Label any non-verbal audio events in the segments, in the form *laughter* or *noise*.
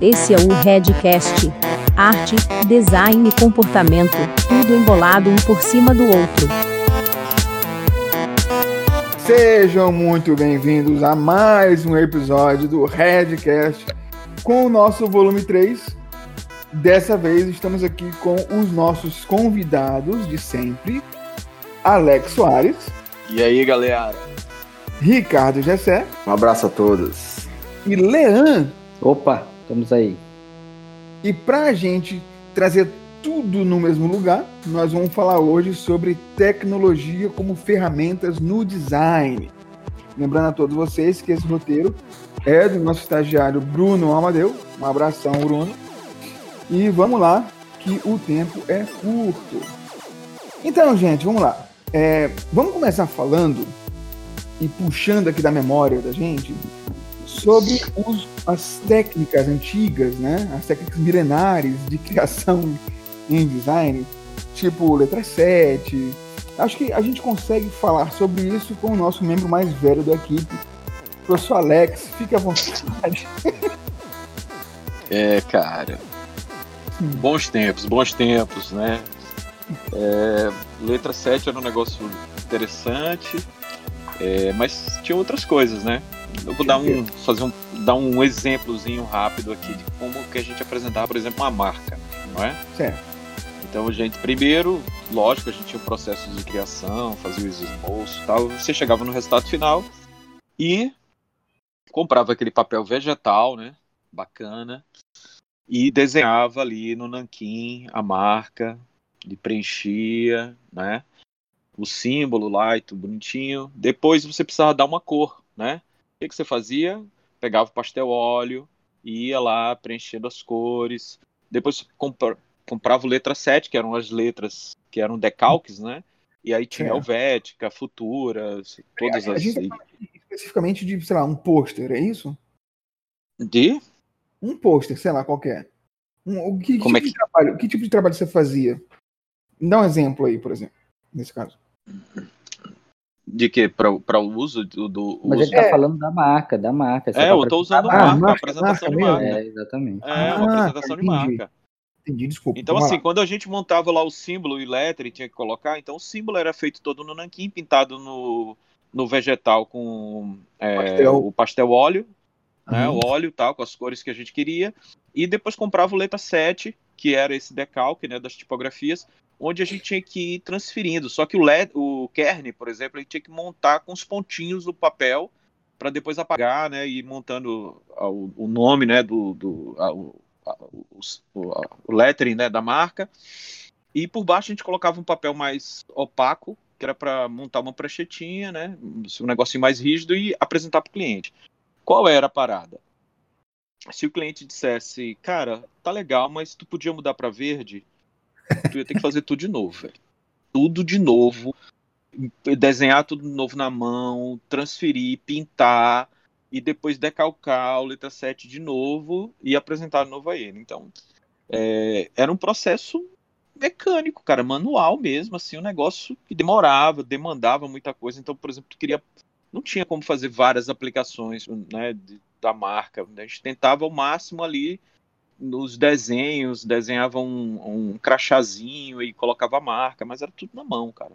Esse é o Redcast. Arte, design e comportamento, tudo embolado um por cima do outro. Sejam muito bem-vindos a mais um episódio do Redcast com o nosso volume 3. Dessa vez estamos aqui com os nossos convidados de sempre, Alex Soares. E aí, galera? Ricardo Gessé. Um abraço a todos. E Lean. Opa, estamos aí. E para a gente trazer tudo no mesmo lugar, nós vamos falar hoje sobre tecnologia como ferramentas no design. Lembrando a todos vocês que esse roteiro é do nosso estagiário Bruno Amadeu. Um abração, Bruno. E vamos lá, que o tempo é curto. Então, gente, vamos lá. É, vamos começar falando e puxando aqui da memória da gente sobre os, as técnicas antigas, né? As técnicas milenares de criação em design, tipo letra 7. Acho que a gente consegue falar sobre isso com o nosso membro mais velho da equipe, o professor Alex. Fique à vontade. É, cara. Bons tempos, bons tempos, né? É, letra 7 era um negócio interessante, é, mas tinha outras coisas, né? Eu vou dar um, fazer um, dar um exemplozinho rápido aqui de como que a gente apresentava, por exemplo, uma marca, não é? Certo. Então a gente, primeiro, lógico, a gente tinha o processo de criação, fazia os esboços e tal, você chegava no resultado final e comprava aquele papel vegetal, né? Bacana. E desenhava ali no nanquim a marca, de preenchia, né? O símbolo lá e tudo bonitinho. Depois você precisava dar uma cor, né? O que, que você fazia? Pegava o pastel óleo, ia lá preenchendo as cores. Depois compra, comprava o letra 7, que eram as letras que eram decalques, né? E aí tinha É. Helvética, Futuras, todas A as. tá especificamente de, sei lá, um pôster, é isso? De? Um pôster, sei lá, qualquer. Um, o que, que Como é tipo de trabalho, que tipo de trabalho você fazia? Dá um exemplo aí, por exemplo, nesse caso. De que? Para o uso do. do Mas uso... ele tá É. falando da marca, da marca. Você É, tá eu tô usando Ah, marca, marca, apresentação marca de mesmo. marca. É, exatamente. É, uma Ah, apresentação de entendi. marca. Entendi, desculpa. Então, assim, lá. quando a gente montava lá o símbolo e letra e tinha que colocar, então o símbolo era feito todo no nanquim, pintado no, no vegetal com é, Pastel. o pastel óleo, né, Uhum. o óleo tal, com as cores que a gente queria, e depois comprava o letra 7, que era esse decalque né, das tipografias, onde a gente tinha que ir transferindo. Só que o, LED, o kern, por exemplo, ele tinha que montar com os pontinhos do papel para depois apagar, né, e montando o, o nome, né, do, do o, a- o, a- o lettering, né, da marca. E por baixo a gente colocava um papel mais opaco, que era para montar uma pranchetinha, né, um negocinho mais rígido e apresentar para o cliente. Qual era a parada? Se o cliente dissesse, cara, tá legal, mas tu podia mudar para verde, tu ia ter que fazer tudo de novo, velho. Tudo de novo, desenhar tudo de novo na mão, transferir, pintar e depois decalcar o letra 7 de novo e apresentar de novo a ele. Então, é, era um processo mecânico, cara, manual mesmo, assim, um negócio que demorava, demandava muita coisa. Então, por exemplo, tu queria não tinha como fazer várias aplicações, né, da marca. A gente tentava ao máximo ali nos desenhos, desenhava um, um crachazinho e colocava a marca, mas era tudo na mão, cara.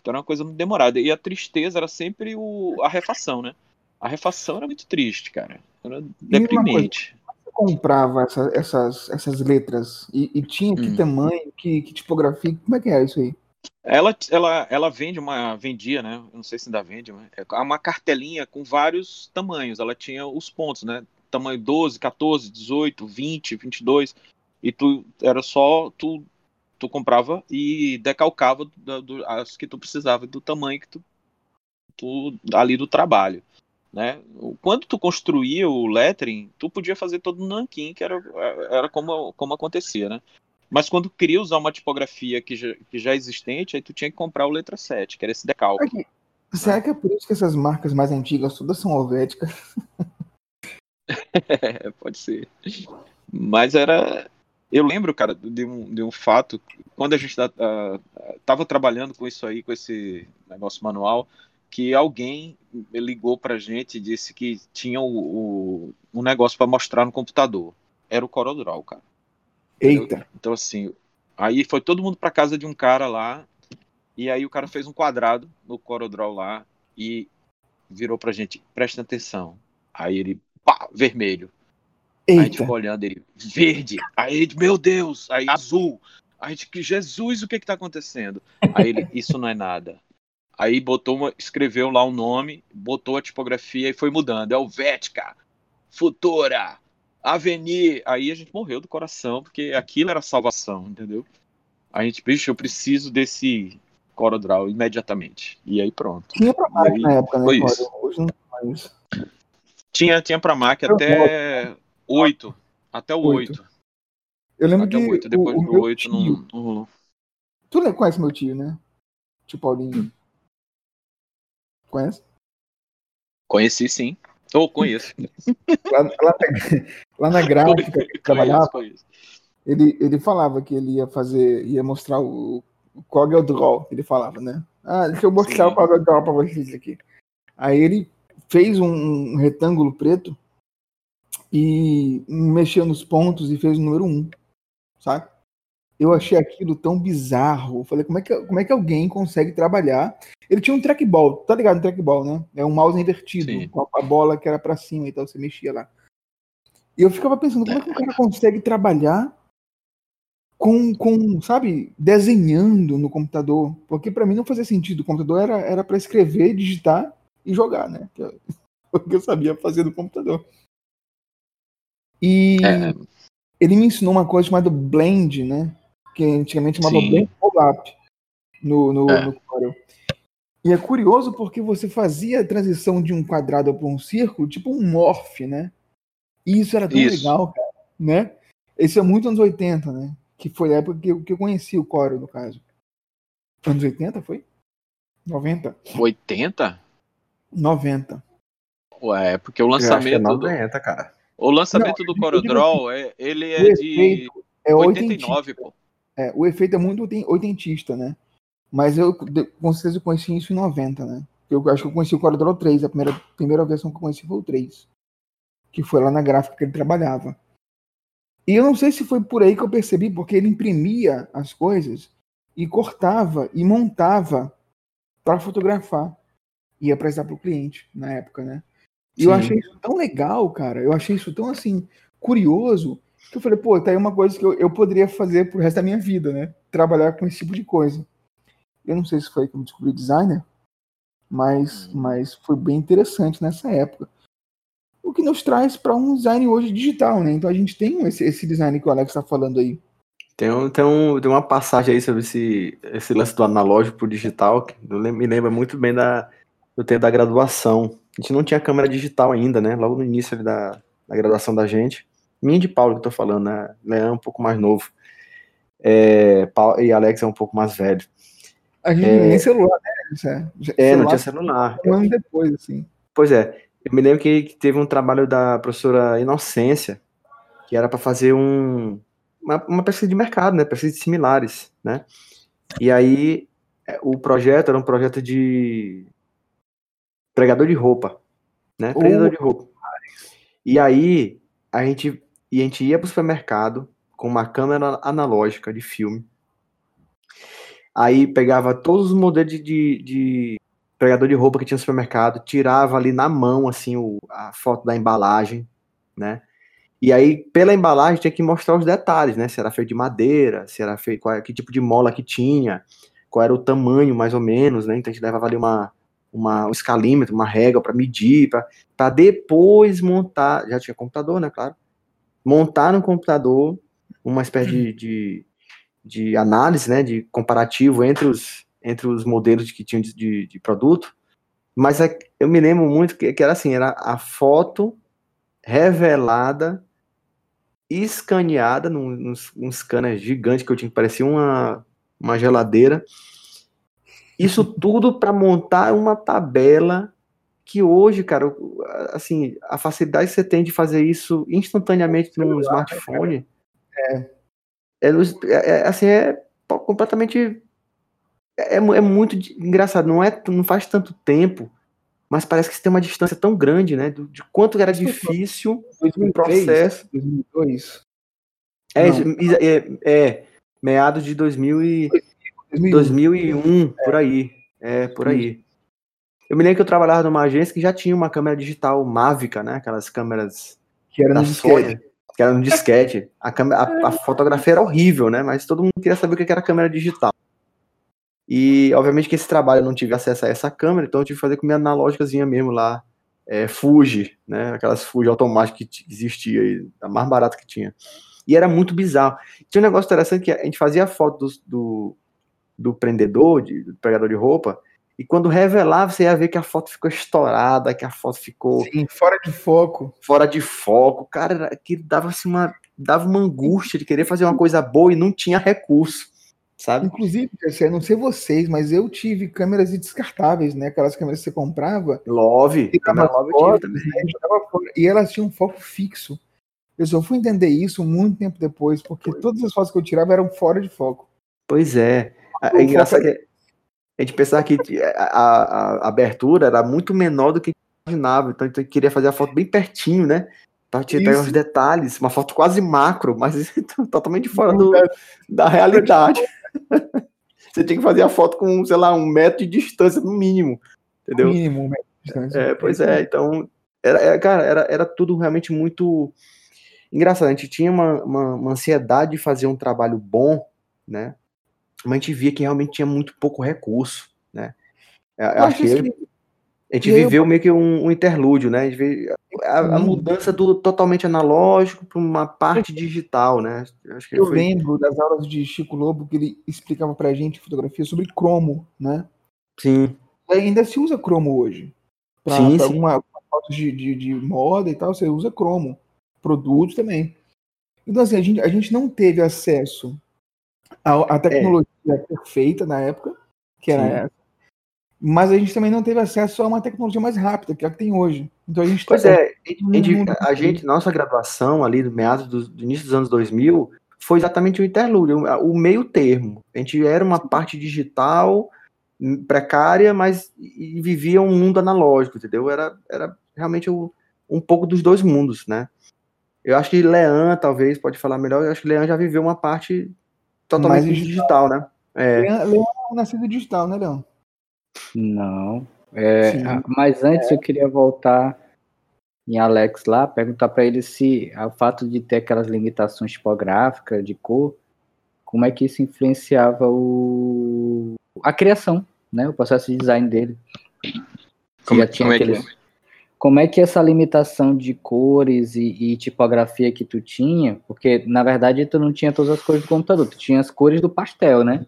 Então era uma coisa muito demorada. E a tristeza era sempre o, a refação, né? A refação era muito triste, cara. Era deprimente. Você comprava essa- essas, essas letras e, e tinha que Hum. tamanho, que, que tipografia, como é que é isso aí? Ela, ela, ela vende uma. Vendia, né? Eu não sei se ainda vende, mas é uma cartelinha com vários tamanhos. Ela tinha os pontos, né? Tamanho 12, 14, 18, 20, 22. E tu era só. Tu, tu comprava e decalcava do, do- as que tu precisava, do tamanho que tu, tu. ali do trabalho. Né? Quando tu construía o lettering, tu podia fazer todo no nanquim, que era, era como, como acontecia, né? Mas quando queria usar uma tipografia que já, que já existente, aí tu tinha que comprar o letra 7, que era esse decalque. Será que é por isso que essas marcas mais antigas todas são helvéticas? *laughs* É, pode ser. Mas era. Eu lembro, cara, de um, de um fato, quando a gente tá, ah, tava trabalhando com isso aí, com esse negócio manual, que alguém ligou pra gente e disse que tinha o, o um negócio para mostrar no computador. Era o CorelDRAW, cara. Eita. Então, assim, aí foi todo mundo pra casa de um cara lá, e aí o cara fez um quadrado no CorelDRAW lá e virou pra gente, presta atenção. Aí ele, pá, vermelho. Aí a gente Eita. ficou olhando ele, verde. Aí gente, meu Deus, aí azul. Aí a gente, que Jesus, o que que tá acontecendo? Aí ele, isso não é nada. Aí botou uma, escreveu lá o nome, botou a tipografia e foi mudando. É o Vética, Futura, Avenir. Aí a gente morreu do coração, porque aquilo era salvação, entendeu? A gente, bicho, eu preciso desse CorelDRAW imediatamente. E aí pronto. Tinha pra mais aí, na época, né? foi isso. Hoje não tem mais. Tinha, tinha pra Mac Eu até 8. Até o Oito. 8. Eu lembro Até que o 8. Depois o, do meu 8 tio, não, não rolou. Tu conhece meu tio, né? Tio Paulinho. Conhece? Conheci sim. Ou conheço. *laughs* Lá, lá na, lá na gráfica que *laughs* ele trabalhava, conheço. ele, ele falava que ele ia fazer, ia mostrar o, o Corel Draw, ele falava, né? Ah, deixa eu mostrar Sim. o Corel Draw pra vocês aqui. Aí ele fez um, um retângulo preto e mexeu nos pontos e fez o número 1, sabe? Eu achei aquilo tão bizarro. Eu falei, como é, que, como é que alguém consegue trabalhar? Ele tinha um trackball, tá ligado? Um trackball, né? É um mouse invertido, Sim. com a, bola que era pra cima e tal, você mexia lá. E eu ficava pensando, como é que um cara consegue trabalhar com, com sabe, desenhando no computador? Porque pra mim não fazia sentido. O computador era era para escrever, digitar e jogar, né? Que é o que eu sabia fazer no computador. E É, ele me ensinou uma coisa chamada Blend, né? Que antigamente chamava Sim. Blend Roll-Up no, no, É. no Corel. E é curioso porque você fazia a transição de um quadrado para um círculo, tipo um morph, né? E isso era tão Isso. legal, cara, né? Isso é muito anos 80, né? Que foi a época que eu, que eu conheci o Corel, no caso. Anos 80 foi? 90? 80? 90. Ué, porque o Eu acho que é lançamento do, 90, cara. o lançamento Não, do CorelDRAW, é, ele é de é oitentista. 89, pô. É, o efeito é muito oiten- oitentista, né? Mas eu, com certeza, eu conheci isso em 90, né? Eu acho que eu conheci o CorelDRAW 3, a primeira, primeira versão que eu conheci foi o 3. Que foi lá na gráfica que ele trabalhava. E eu não sei se foi por aí que eu percebi, porque ele imprimia as coisas e cortava e montava para fotografar e apresentar para o cliente na época, né? E eu Sim. achei isso tão legal, cara. Eu achei isso tão assim curioso que eu falei, pô, tá aí uma coisa que eu, eu poderia fazer pro resto da minha vida, né? Trabalhar com esse tipo de coisa. Eu não sei se foi aí que eu descobri designer, mas, mas foi bem interessante nessa época. O que nos traz para um design hoje digital, né? Então a gente tem esse, esse design que o Alex está falando aí. Tem, um, tem, um, tem uma passagem aí sobre esse, esse lance do analógico pro digital, que eu me lembra muito bem da, do tempo da graduação. A gente não tinha câmera digital ainda, né? Logo no início ali da, da graduação da gente. Minha e de Paulo que eu tô falando, né? Leão é um pouco mais novo. É, Paulo, e Alex é um pouco mais velho. A gente É. nem celular, né? É, já- É, não celular tinha celular. um ano depois, assim. Pois é, eu me lembro que, que teve um trabalho da professora Inocência, que era para fazer um, uma, uma pesquisa de mercado, né? Pesquisa de similares, né? E aí é, o projeto era um projeto de pregador de roupa, né? Oh. Pregador de roupa. E aí a gente, e a gente ia para o supermercado com uma câmera analógica de filme. Aí pegava todos os modelos de, de, de pregador de roupa que tinha no supermercado, tirava ali na mão, assim, o, a foto da embalagem, né? E aí, pela embalagem, tinha que mostrar os detalhes, né? Se era feito de madeira, se era feito, qual, que tipo de mola que tinha, qual era o tamanho, mais ou menos, né? Então a gente levava ali uma, uma, um escalímetro, uma régua para medir, para depois montar, já tinha computador, né? Claro. Montar no computador uma espécie de, de, de análise, né? De comparativo entre os, entre os modelos que tinham de, de, de produto. Mas é- eu me lembro muito que, que era assim, era a foto revelada, escaneada num, num, num scanner gigante que eu tinha que parecia uma, uma geladeira. Isso *laughs* tudo para montar uma tabela que hoje, cara, assim, a facilidade que você tem de fazer isso instantaneamente no smartphone é, é- é, assim, é completamente é, é muito de- engraçado, não, é, não faz tanto tempo, mas parece que tem uma distância tão grande, né? do- De quanto era difícil o 2003, processo. 2002, É, é, é, meados de 2000 e, 2001. 2001, por aí. É, por aí. Eu me lembro que eu trabalhava numa agência que já tinha uma câmera digital Mavica, né? Aquelas câmeras que era da no disquete. Sony, que era no disquete. A, câmera, a, a fotografia era horrível, né? Mas todo mundo queria saber o que era câmera digital. E, obviamente, que esse trabalho eu não tive acesso a essa câmera, então eu tive que fazer com minha analógicazinha mesmo lá, é, Fuji, né? Aquelas Fuji automáticas que existia aí, a mais barata que tinha. E era muito bizarro. Tinha um negócio interessante que a gente fazia foto do, do, do prendedor, de- do pegador de roupa, e quando revelava, você ia ver que a foto ficou estourada, que a foto ficou Sim, fora de foco. fora de foco. Cara, que dava assim uma dava uma angústia de querer fazer uma coisa boa e não tinha recurso, sabe? Inclusive, eu não sei vocês, mas eu tive câmeras descartáveis, né? Aquelas câmeras que você comprava, Love, câmera Love eu tive fotos, também. né, fora, e elas tinham um foco fixo. Eu só fui entender isso muito tempo depois, porque todas as fotos que eu tirava eram fora de foco. Pois é. É O engraçado que a gente pensava que a, a- a abertura era muito menor do que a gente imaginava. Então a gente queria fazer a foto bem pertinho, né? Pra Isso. os detalhes, uma foto quase macro, mas *laughs* totalmente fora do, da realidade. *laughs* Você tinha que fazer a foto com, sei lá, um metro de distância no mínimo. Entendeu? mínimo, né, distância. É, pois é, então, era, era- cara, era, era tudo realmente muito engraçado. A gente tinha uma, uma, uma ansiedade de fazer um trabalho bom, né? Mas a gente via que realmente tinha muito pouco recurso, né? Acho que a gente e aí eu- viveu meio que um, um interlúdio, né? A, a, a mudança do totalmente analógico para uma parte digital, né? Eu Acho que Eu foi- lembro das aulas de Chico Lobo que ele explicava pra gente fotografia sobre cromo, né? Sim, E ainda se usa cromo hoje. Sim. alguma foto de, de, de moda e tal, você usa cromo. Produtos também. Então, assim, a gente, a gente não teve acesso à, à tecnologia perfeita na época, que era É. Sim. essa. Mas a gente também não teve acesso a uma tecnologia mais rápida, que é a que tem hoje. Então a gente Pois tá- é, a gente- a gente- a nossa graduação ali do meados do, do início dos anos 2000 foi exatamente o interlúdio, o, o meio termo. A gente era uma parte digital hum, precária, mas e, e vivia um mundo analógico, entendeu? Era, era realmente o- um pouco dos dois mundos, né? Eu acho que Lean talvez pode falar melhor. Eu acho que Lean já viveu uma parte totalmente Mais digital, né? É, Leão é nascido digital, né, Leão? Não. É, ah, mas antes eu queria voltar em Alex lá, perguntar para ele se o fato de ter aquelas limitações tipográficas de cor, como é que isso influenciava o, a criação, né? O processo de design dele. Como- já tinha como é que aqueles- Como é que essa limitação de cores e, e tipografia que tu tinha, porque na verdade tu não tinha todas as cores do computador, tu tinha as cores do pastel, né?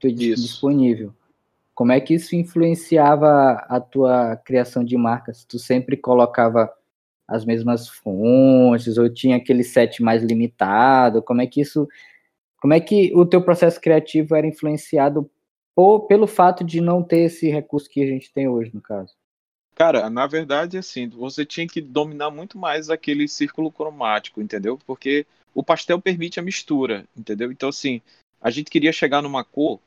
Tu Isso. disponível. Como é que isso influenciava a tua criação de marcas? Tu sempre colocava as mesmas fontes ou tinha aquele set mais limitado? Como é que isso, como é que o teu processo criativo era influenciado por- pelo fato de não ter esse recurso que a gente tem hoje, no caso? Cara, na verdade, assim, você tinha que dominar muito mais aquele círculo cromático, entendeu? Porque o pastel permite a mistura, entendeu? Então, assim, a gente queria chegar numa cor,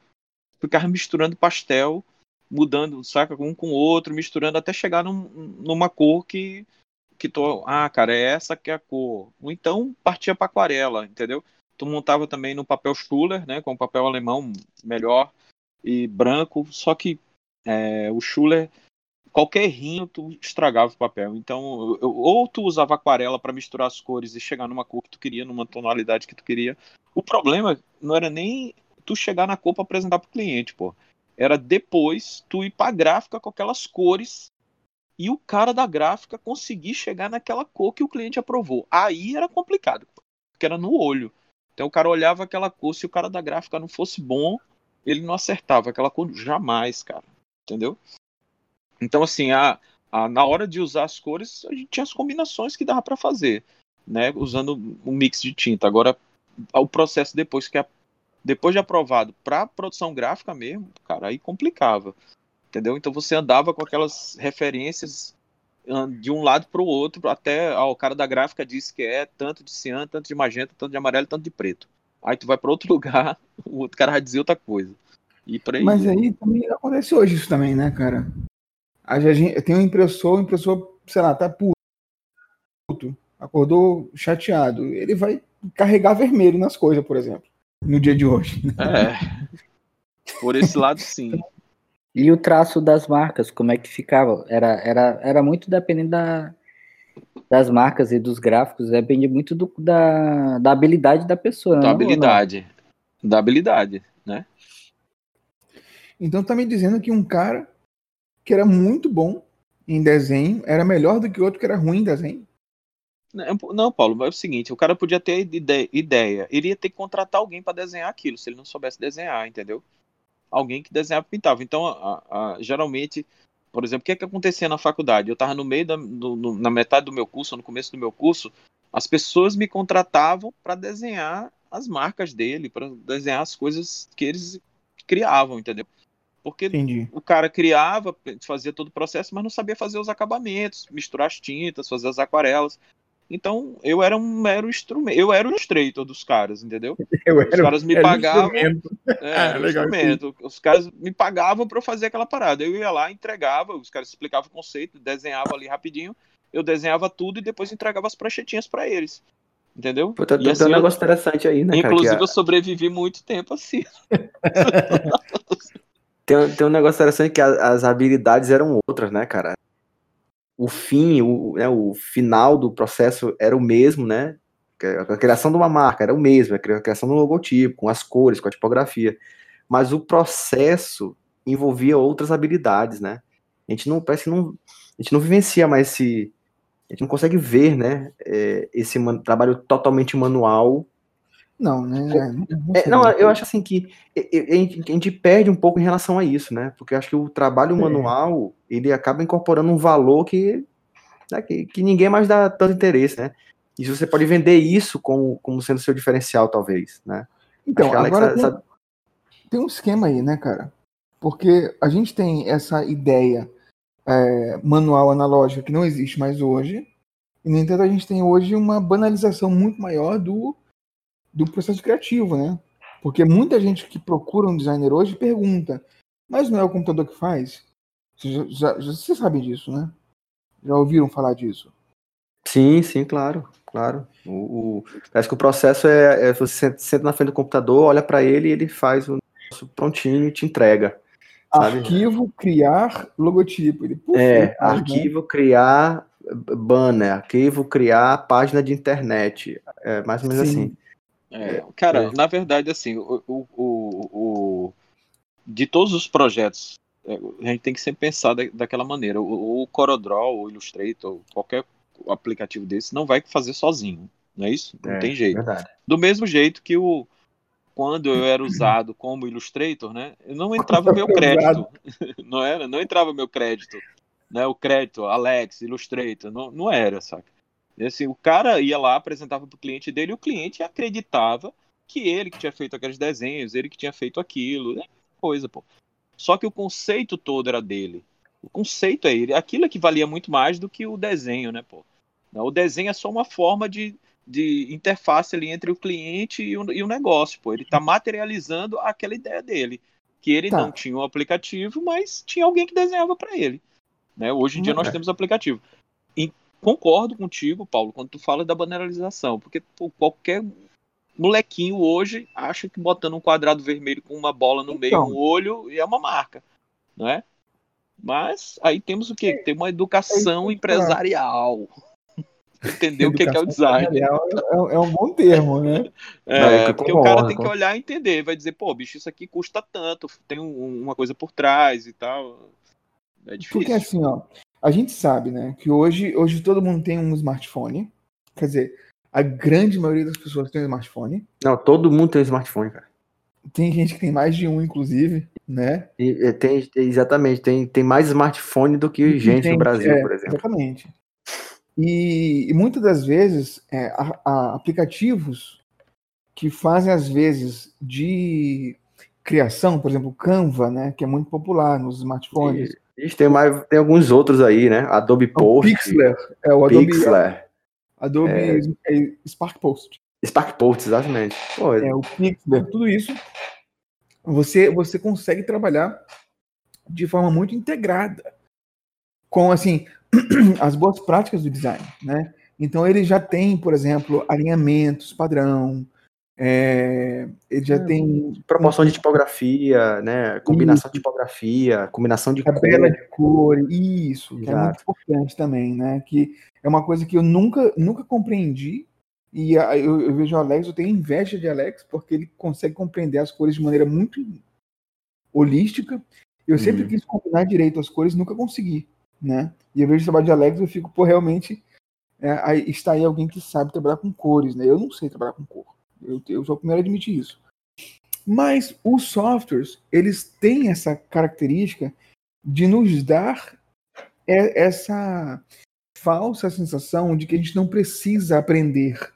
ficava misturando pastel, mudando, saca, um com o outro, misturando até chegar num- numa cor que, que tô, ah, cara, é essa que é a cor. Ou então partia para aquarela, entendeu? Tu montava também no papel Schuller, né, com papel alemão melhor e branco, só que é, o Schuller qualquer errinho tu estragava o papel. Então, eu- ou tu usava aquarela para misturar as cores e chegar numa cor que tu queria, numa tonalidade que tu queria. O problema não era nem tu chegar na cor para apresentar pro cliente, pô. Era depois tu ir pra gráfica com aquelas cores e o cara da gráfica conseguir chegar naquela cor que o cliente aprovou. Aí era complicado, porque era no olho. Então o cara olhava aquela cor, se o cara da gráfica não fosse bom, ele não acertava aquela cor jamais, cara. Entendeu? Então, assim, a, a- na hora de usar as cores, a gente tinha as combinações que dava para fazer, né? Usando um mix de tinta. Agora, o processo depois que é, depois de aprovado para produção gráfica mesmo, cara, aí complicava, entendeu? Então você andava com aquelas referências de um lado para o outro, até ó, o cara da gráfica disse que é tanto de cian, tanto de magenta, tanto de amarelo, tanto de preto. Aí tu vai para outro *laughs* lugar, o outro cara vai dizer outra coisa. E por aí. Mas aí também acontece hoje isso também, né, cara? A gente tem um impressor, o impressor, sei lá, tá puto, acordou chateado. Ele vai carregar vermelho nas coisas, por exemplo, no dia de hoje. É. Por esse lado, sim. *laughs* E o traço das marcas, como é que ficava? Era, era, era muito dependendo da, das marcas e dos gráficos, depende muito do, da, da habilidade da pessoa. Da não, habilidade. Da habilidade, né? Então tá me dizendo que um cara que era muito bom em desenho era melhor do que outro que era ruim em desenho. Não, não, Paulo, é o seguinte, o cara podia ter ide- ideia, ele ia ter que contratar alguém para desenhar aquilo, se ele não soubesse desenhar, entendeu? Alguém que desenhava e pintava. Então, a- a- geralmente, por exemplo, o que é que acontecia na faculdade? Eu estava no meio da, no- na metade do meu curso, no começo do meu curso, as pessoas me contratavam para desenhar as marcas dele, para desenhar as coisas que eles criavam, entendeu? Porque Entendi. o cara criava, fazia todo o processo, mas não sabia fazer os acabamentos, misturar as tintas, fazer as aquarelas. Então, eu era um mero instrumento, eu era o Illustrator dos caras, entendeu? *laughs* Eu Os caras me pagavam. instrumento. É, Ah, um legal, instrumento. Os caras me pagavam para eu fazer aquela parada. Eu ia lá, entregava, os caras explicavam o conceito, desenhava ali rapidinho, eu desenhava tudo e depois entregava as pranchetinhas para eles. Entendeu? Pô, E tem assim, um eu- negócio interessante aí, né, cara? que Inclusive, a- eu sobrevivi muito tempo assim. *laughs* Tem, tem um negócio interessante que a- as habilidades eram outras, né, cara? O fim, o, né, o final do processo era o mesmo, né? Que A criação de uma marca era o mesmo, a cri- a criação do logotipo, com as cores, com a tipografia. Mas o processo envolvia outras habilidades, né? A gente não parece não, a gente não vivencia mais esse, a gente não consegue ver, né? é, esse trabalho totalmente manual Não, né? Não, é, sei. não, eu acho assim que a gente, perde um pouco em relação a isso, né? Porque eu acho que o trabalho É. manual, ele acaba incorporando um valor que, né, que, que ninguém mais dá tanto interesse, né? E você pode vender isso como, como sendo seu diferencial, talvez, né? Então, agora tem, essa- tem um esquema aí, né, cara? Porque a gente tem essa ideia é, manual analógica que não existe mais hoje, e, no entanto, a gente tem hoje uma banalização muito maior do, do processo criativo, né? Porque muita gente que procura um designer hoje pergunta, mas não é o computador que faz? Vocês já, já, já- vocês sabem disso, né? Já ouviram falar disso? Sim, sim, claro, claro. O, o- parece que o processo é, é você senta- na frente do computador, olha para ele e ele faz o negócio prontinho e te entrega. Sabe? Arquivo, criar, logotipo. Ele, É, né? arquivo criar banner, arquivo criar página de internet. É mais ou menos Sim. assim. É, cara, É. na verdade, assim, o, o, o, de todos os projetos, é, a gente tem que sempre pensar da, daquela maneira. O, o o Illustrator, qualquer aplicativo desse, não vai fazer sozinho, não é isso? Não É, tem jeito. Verdade. Do mesmo jeito que o quando eu era usado como Illustrator, né, eu não entrava meu *laughs* crédito, *laughs* não era, não entrava meu crédito, né, o crédito Alex Illustrator, não, não era, saca? Assim, o cara ia lá, apresentava para o cliente dele, e o cliente acreditava que ele que tinha feito aqueles desenhos, ele que tinha feito aquilo, né, coisa, pô. Só que o conceito todo era dele. O conceito é ele. Aquilo é que valia muito mais do que o desenho, né, pô? O desenho é só uma forma de, de interface ali entre o cliente e o, e o negócio, pô. Ele tá materializando aquela ideia dele. Que ele Tá. não tinha um aplicativo, mas tinha alguém que desenhava para ele. Né? Hoje em dia nós É. temos aplicativo. E concordo contigo, Paulo, quando tu fala da banalização, porque pô, qualquer molequinho hoje acha que botando um quadrado vermelho com uma bola no meio, Então. um olho, é uma marca, não é? Mas aí temos o quê? Tem uma educação É, empresarial. *laughs* Entender o que, que é o design. É, é um bom termo, né? É, é porque o cara tem que olhar e entender, vai dizer, pô, bicho, isso aqui custa tanto, tem um- uma coisa por trás e tal. É difícil. Porque assim, ó, a gente sabe, né, que hoje, hoje todo mundo tem um smartphone. Quer dizer, a grande maioria das pessoas tem um smartphone. Não, todo mundo tem um smartphone, cara. Tem gente que tem mais de um, inclusive, né? E, tem, exatamente, tem, tem mais smartphone do que gente no Brasil, é, por exemplo. Exatamente. E, e muitas das vezes, é, a- a- aplicativos que fazem, às vezes, de criação, por exemplo, Canva, né, que é muito popular nos smartphones. Tem, mais, tem alguns outros aí, né? Adobe O Post, Pixlr, é o Adobe, Pixlr, Adobe É. Spark Post. Spark Post, exatamente. Pô, É, o Pixlr, tudo isso você, você consegue trabalhar de forma muito integrada com assim *clears throat* as boas práticas do design, né? Então ele já tem, por exemplo, alinhamentos padrão, é, ele já É, tem Proporção de tipografia, né? Combinação de tipografia, combinação de tabela de cor, isso, que é muito Exato. importante também, né? Que é uma coisa que eu nunca, nunca compreendi. E eu, eu vejo o Alex, eu tenho inveja de Alex, porque ele consegue compreender as cores de maneira muito holística. Eu sempre Uhum. quis combinar direito as cores, nunca consegui, né? E eu vejo o trabalho de Alex, eu fico, pô, realmente é, aí, está aí alguém que sabe trabalhar com cores, né? Eu não sei trabalhar com cor. Eu, eu sou o primeiro a admitir isso. Mas os softwares, eles têm essa característica de nos dar essa falsa sensação de que a gente não precisa aprender,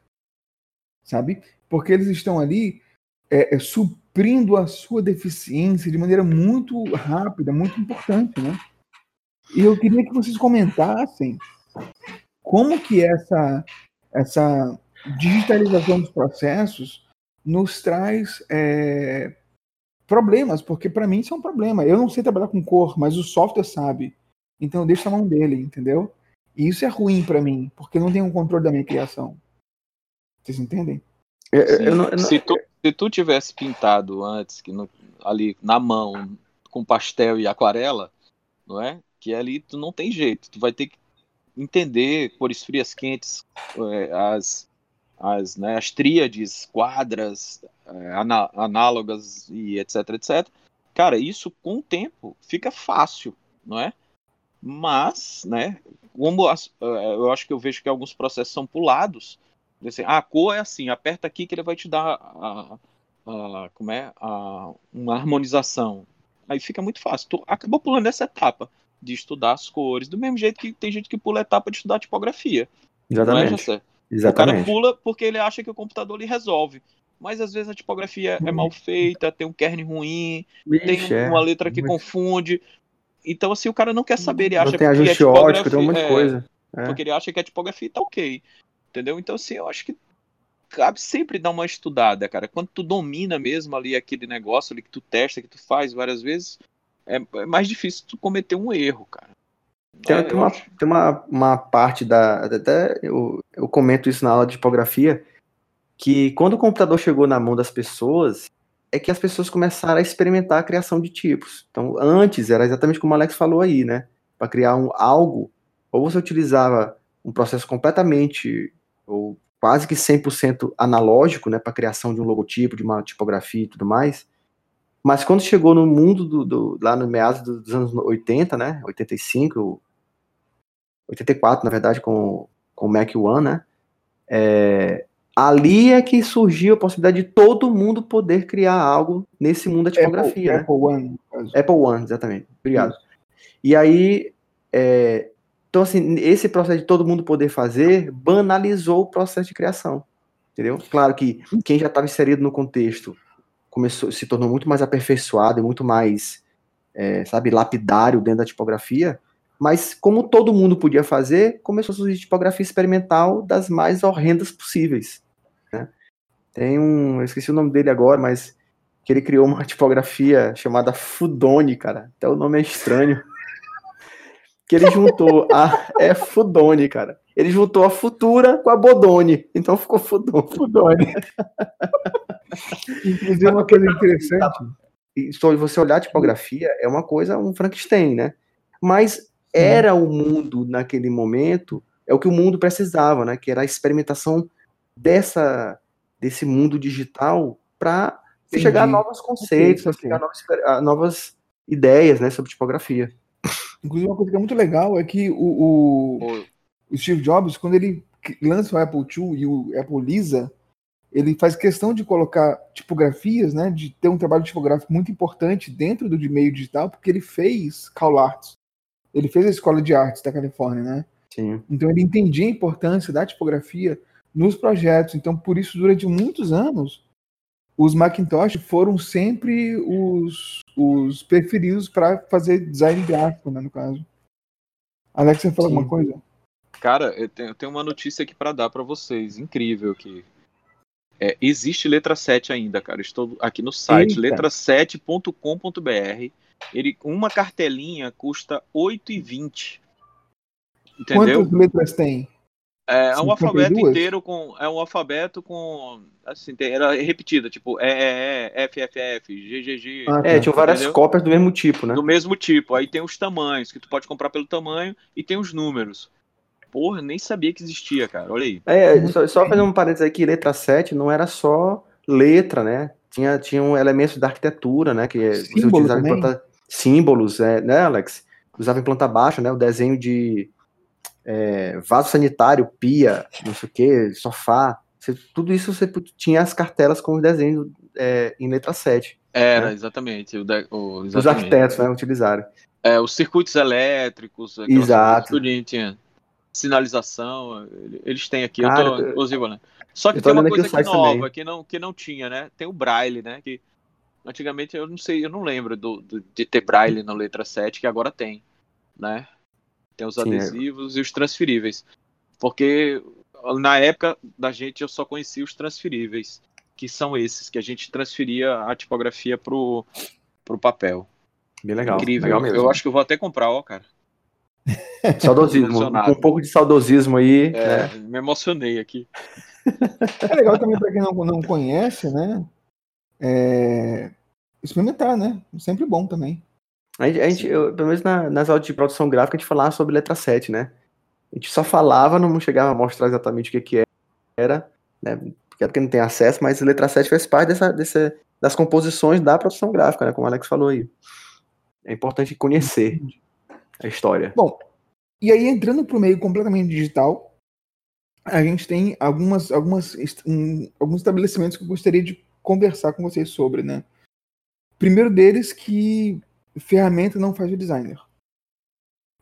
sabe? Porque eles estão ali é, é, suprindo a sua deficiência de maneira muito rápida, muito importante, né? E eu queria que vocês comentassem como que essa essa digitalização dos processos nos traz é, problemas, porque para mim isso é um problema. Eu não sei trabalhar com cor, mas o software sabe. Então eu deixo na mão dele, entendeu? E isso é ruim para mim, porque eu não tenho um controle da minha criação. Vocês entendem? Eu- eu- Sim. eu não- eu não- se, tu, se tu tivesse pintado antes, que no- ali na mão, com pastel e aquarela, não é? Que ali tu não tem jeito, tu vai ter que entender cores frias, quentes, é, as, as, né, as tríades, quadras, é, ana- análogas e etc, etc. Cara, isso com o tempo fica fácil, não é? Mas, né, como as- é, eu acho que eu vejo que alguns processos são pulados, assim, ah, a cor é assim, aperta aqui que ele vai te dar a, a- como é, a, uma harmonização. Aí fica muito fácil. Tu acabou pulando essa etapa de estudar as cores, do mesmo jeito que tem gente que pula a etapa de estudar tipografia. Não é, Exatamente. O cara pula porque ele acha que o computador lhe resolve. Mas às vezes a tipografia é mal feita, tem um kern ruim, tem é. uma letra que confunde. Então, assim, o cara não quer saber, ele Não acha tem que a ajuste ótico, tem um monte de é, coisa. É. porque ele acha que a tipografia tá ok. Entendeu? Então, assim, eu acho que cabe sempre dar uma estudada, cara. Quando tu domina mesmo ali aquele negócio ali que tu testa, que tu faz várias vezes, é, é mais difícil tu cometer um erro, cara. Tem, É, tem uma, tem uma, uma parte da. Até eu, eu comento isso na aula de tipografia, que quando o computador chegou na mão das pessoas, é que as pessoas começaram a experimentar a criação de tipos. Então, antes era exatamente como o Alex falou aí, né? Para criar um, algo, ou você utilizava um processo completamente, ou quase que 100% analógico, né? Para criação de um logotipo, de uma tipografia e tudo mais. Mas quando chegou no mundo do, do- lá no meados dos anos 80, né? 85, 84, na verdade, com, com o Mac One, né? É, ali é que surgiu a possibilidade de todo mundo poder criar algo nesse mundo da tipografia, né? Apple One. Apple One, exatamente. Obrigado. E aí, é, então assim, esse processo de todo mundo poder fazer banalizou o processo de criação, entendeu? Claro que quem já estava inserido no contexto começou, se tornou muito mais aperfeiçoado e muito mais, é, sabe, lapidário dentro da tipografia, mas como todo mundo podia fazer, começou a surgir tipografia experimental das mais horrendas possíveis, né? Tem um, eu esqueci o nome dele agora, mas que ele criou uma *laughs* tipografia chamada Fudone, cara. Até o nome é estranho. Que ele juntou a. *laughs* É Fudone, cara. Ele juntou a Futura com a Bodone. Então ficou Fudone. Fudone. *laughs* Inclusive, uma coisa interessante. Só você olhar a tipografia é uma coisa, um Frankenstein, né? Mas era o mundo naquele momento, é o que o mundo precisava, né? Que era a experimentação dessa, desse mundo digital para Entendi. chegar a novos conceitos, Ok, chegar a novas, a novas ideias, né, sobre tipografia. Inclusive, uma coisa que é muito legal é que o, o, o Steve Jobs, quando ele lança o Apple II e o Apple Lisa, ele faz questão de colocar tipografias, né, de ter um trabalho tipográfico muito importante dentro do de meio digital, porque ele fez Cal Arts. Ele fez a escola de artes da Califórnia, né? Sim. Então ele entendia a importância da tipografia nos projetos. Então, por isso, durante muitos anos, os Macintosh foram sempre os, os preferidos para fazer design gráfico, né, no caso. Alex, você fala Sim. alguma coisa? Cara, eu tenho, uma notícia aqui pra dar pra vocês, incrível aqui. É, existe letra 7 ainda, cara. Estou aqui no site, Eita. letra7.com.br. Ele, uma cartelinha custa 8,20. Entendeu? Quantas letras tem? É, é um alfabeto 52? inteiro com. É um alfabeto com. Assim, tem, era repetida, tipo E, E, E, F, F, F, G, G, G. Ah, É, tá. tinham várias Entendeu? cópias do mesmo tipo, né? do mesmo tipo. Aí tem os tamanhos, que tu pode comprar pelo tamanho, e tem os números. Porra, nem sabia que existia, cara. Olha aí. É, só, só fazer um parênteses aqui, letra 7 não era só letra, né? Tinha, tinham elementos da arquitetura, né? Que você Símbolo utilizava em também. planta... Símbolos, é, né, Alex? Usava em planta baixa, né? O desenho de é, vaso sanitário, pia, não sei o que, sofá. Você- tudo isso você tinha as cartelas com os desenhos é, em letra 7. Era, É. exatamente. O, de- o- Os exatamente. arquitetos, né? Utilizaram. É, os circuitos elétricos, Exato. tinha. Sinalização, ele- eles têm aqui, Cara, eu tô, eu- inclusive, olhando. Só que tô tem uma aqui coisa site nova, que não, que não tinha, né? Tem o Braille, né? Que antigamente eu não sei, eu não lembro do, do- de ter Braille na letra 7, que agora tem, né? Tem os Sim, é. adesivos e os transferíveis. Porque na época da gente eu só conhecia os transferíveis, que são esses, que a gente transferia a tipografia pro, pro papel. Bem legal. Incrível. legal eu, mesmo. eu acho que eu vou até comprar, ó, cara. Saudosismo. Um pouco de saudosismo aí, É, né? me emocionei aqui. É legal também para quem não, não conhece, né? É, experimentar, né? Sempre bom também. A gente, a gente- eu- pelo menos na- nas aulas de produção gráfica, a gente falava sobre letra 7, né? A gente só falava, não chegava a mostrar exatamente o que, que era, né? Porque é não tem acesso, mas letra 7 faz parte dessa, dessa- das composições da produção gráfica, né? Como o Alex falou aí. É importante conhecer a história. Bom, e aí entrando para o meio completamente digital, a gente tem algumas, algumas, um, alguns estabelecimentos que eu gostaria de conversar com vocês sobre, né? Primeiro deles que ferramenta não faz o designer,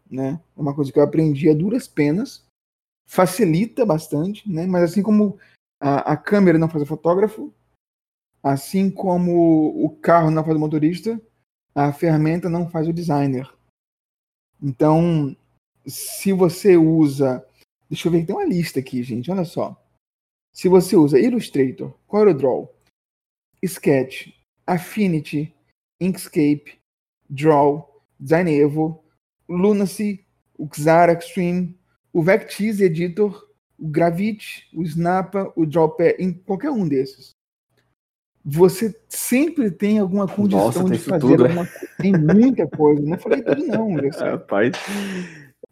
né? É uma coisa que eu aprendi a duras penas, facilita bastante, né? Mas assim como a, a câmera não faz o fotógrafo, assim como o carro não faz o motorista, a ferramenta não faz o designer. Então, se você usa. Deixa eu ver, tem uma lista aqui, gente. Olha só. Se você usa Illustrator, CorelDRAW, Sketch, Affinity, Inkscape, Draw, Designevo, Lunacy, o Xara Extreme, o Vectease Editor, o Gravity, o Snappa, o Drawpad, em qualquer um desses. Você sempre tem alguma condição Nossa, de fazer tudo, é? alguma coisa. Tem muita coisa. Não falei tudo, não. *laughs* Rapaz.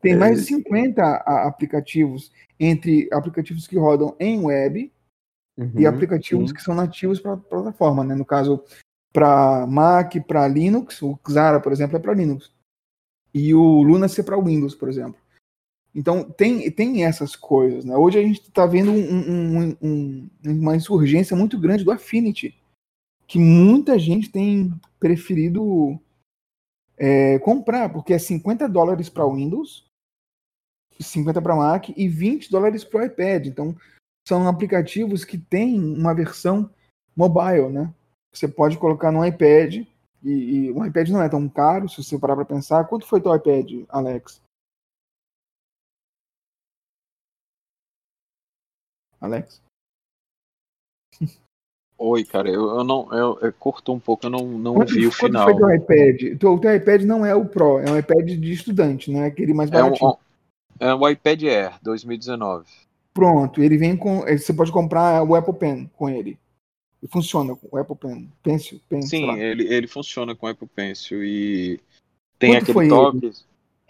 Tem É. mais de 50 a- aplicativos, entre aplicativos que rodam em web e Uhum, aplicativos sim. que são nativos para a plataforma, né? No caso, para Mac, para Linux, o Xara, por exemplo, é para Linux. E o Lunacy é para Windows, por exemplo. Então, tem, tem essas coisas, né? Hoje a gente está vendo um- um- um- uma insurgência muito grande do Affinity, que muita gente tem preferido é, comprar, porque é 50 dólares para Windows, 50 para Mac e 20 dólares para o iPad. Então, são aplicativos que têm uma versão mobile, né? Você pode colocar no iPad, e, e o iPad não é tão caro, se você parar para pensar. Quanto foi teu iPad, Alex? Alex? Oi, cara, eu, eu não. Eu, eu cortou um pouco, eu não, não Quanto, ouvi o quanto final. foi teu iPad? Teu, teu iPad não é o Pro, é um iPad de estudante, não é aquele mais É um, baratinho. É um iPad Air 2019. Pronto, ele vem com. Você pode comprar o Apple Pen com ele. Funciona com o Apple Pen. Pencil, pen, sei Sim, ele, ele funciona com Apple Pencil e tem Quanto aquele foi toque.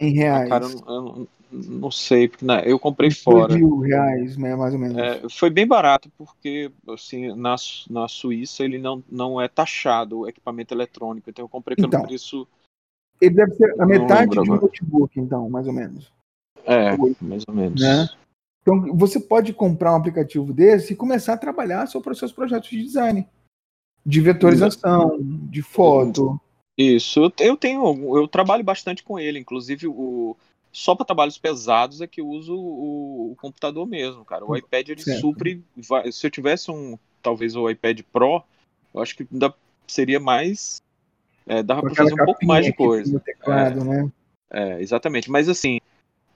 em reais. Ah, cara, eu, não- eu não- não sei, porque né, eu comprei Uns fora. Mil reais, né, mais ou menos. É, foi bem barato, porque assim, na, na Suíça ele não, não é taxado o equipamento eletrônico, então eu comprei pelo Então. preço. Ele deve ser a Não metade de um notebook, então, mais ou menos. É, mais ou menos. Né? Então, você pode comprar um aplicativo desse e começar a trabalhar sobre os seus projetos de design. De vetorização, de foto. Isso, eu, tenho, eu trabalho bastante com ele, inclusive o só para trabalhos pesados é que eu uso o, o computador mesmo, cara. O iPad ele Certo. supre, se eu tivesse um, talvez o iPad Pro, eu acho que ainda seria mais, é, dava para fazer um pouco mais de coisa. teclado, né? É, exatamente. Mas assim,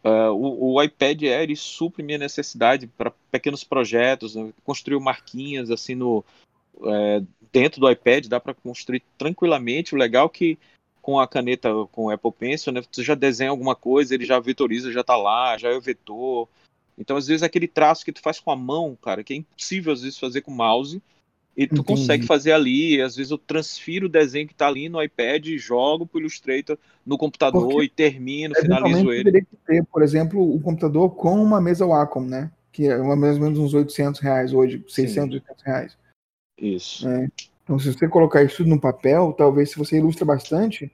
Uh, o, o, iPad Air supre minha necessidade para pequenos projetos, né? construir marquinhas assim no é, dentro do iPad, dá para construir tranquilamente. O legal é que com a caneta, com o Apple Pencil, né, você já desenha alguma coisa, ele já vetoriza, já está lá, já é o vetor. Então, às vezes, aquele traço que tu faz com a mão, cara, que é impossível às vezes fazer com o mouse, e tu Entendi. consegue fazer ali, às vezes eu transfiro o desenho que está ali no iPad, jogo para o Illustrator no computador Porque e termino, finalizo ele. Teria que ter, por exemplo, o computador com uma mesa Wacom, né? Que é mais ou menos uns 800 reais hoje, 600, Sim. 800 reais. Isso. É. Então, se você colocar isso tudo no papel, talvez se você ilustra bastante,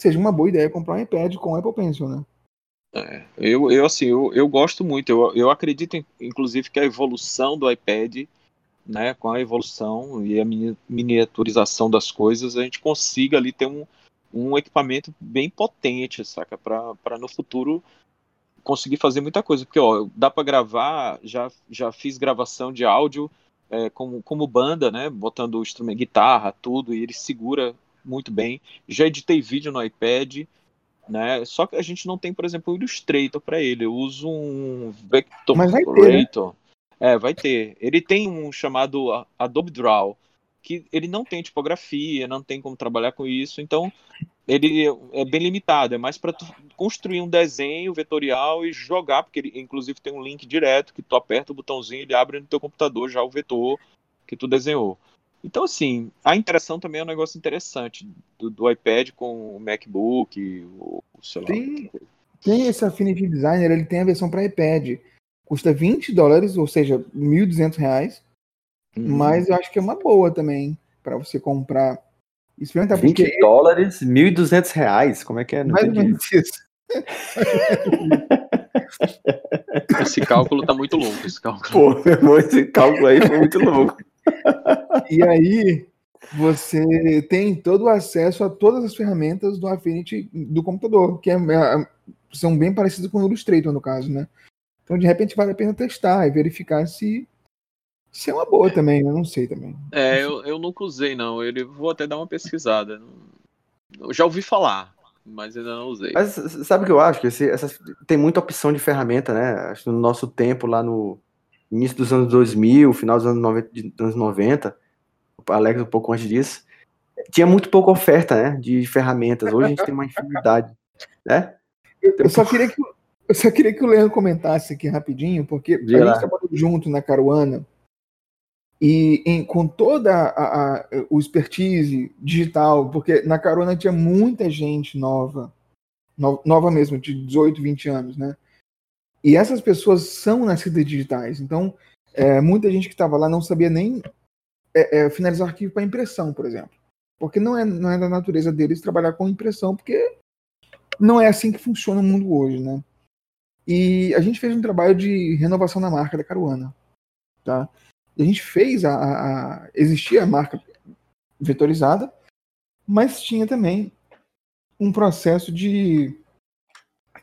seja uma boa ideia comprar um iPad com Apple Pencil, né? É, eu, eu assim, eu, eu gosto muito. Eu, eu acredito, inclusive, que a evolução do iPad né, com a evolução e a miniaturização das coisas, a gente consiga ali ter um, um equipamento bem potente, saca? Para no futuro conseguir fazer muita coisa. Porque, ó, dá para gravar, já, já fiz gravação de áudio é, como, como banda, né? Botando o instrumento, guitarra, tudo, e ele segura muito bem. Já editei vídeo no iPad, né? Só que a gente não tem, por exemplo, o Illustrator para ele. Eu uso um Vector. Mas vai ter, né? É, vai ter. Ele tem um chamado Adobe Draw, que ele não tem tipografia, não tem como trabalhar com isso, então ele é bem limitado, é mais para construir um desenho vetorial e jogar, porque ele inclusive tem um link direto que tu aperta o botãozinho, ele abre no teu computador já o vetor que tu desenhou. Então, assim, a interação também é um negócio interessante do, do iPad com o MacBook, o, sei lá. Tem, tem esse Affinity Designer, ele tem a versão para iPad custa 20 dólares, ou seja, 1.200 reais. Hum. Mas eu acho que é uma boa também para você comprar. Experimentar 20 porque... dólares, 1.200 reais. Como é que é? Não Mais ou menos isso. *laughs* esse cálculo tá muito longo. Esse cálculo. Pô, esse cálculo aí foi muito longo. E aí, você tem todo o acesso a todas as ferramentas do Affinity do computador, que é, é são bem parecidas com o Illustrator, no caso, né? Então, de repente, vale a pena testar e verificar se, se é uma boa também, eu não sei também. É, eu, eu nunca usei, não. Eu vou até dar uma pesquisada. Eu já ouvi falar, mas ainda não usei. Mas sabe o que eu acho? Que esse, essa, tem muita opção de ferramenta, né? Acho que no nosso tempo, lá no início dos anos 2000, final dos anos 90, anos 90 Alex um pouco antes disso, tinha muito pouca oferta, né? De ferramentas. Hoje a gente tem uma infinidade, né? Eu, eu só queria que eu só queria que o Leandro comentasse aqui rapidinho, porque a gente trabalhou junto na Caruana e em, com toda a, a, o expertise digital, porque na Caruana tinha muita gente nova, no, nova mesmo, de 18, 20 anos, né? E essas pessoas são nascidas digitais. Então, é, muita gente que estava lá não sabia nem é, é, finalizar o arquivo para impressão, por exemplo. Porque não é, não é da natureza deles trabalhar com impressão, porque não é assim que funciona o mundo hoje, né? E a gente fez um trabalho de renovação da marca da Caruana. Tá? A gente fez a, a. Existia a marca vetorizada, mas tinha também um processo de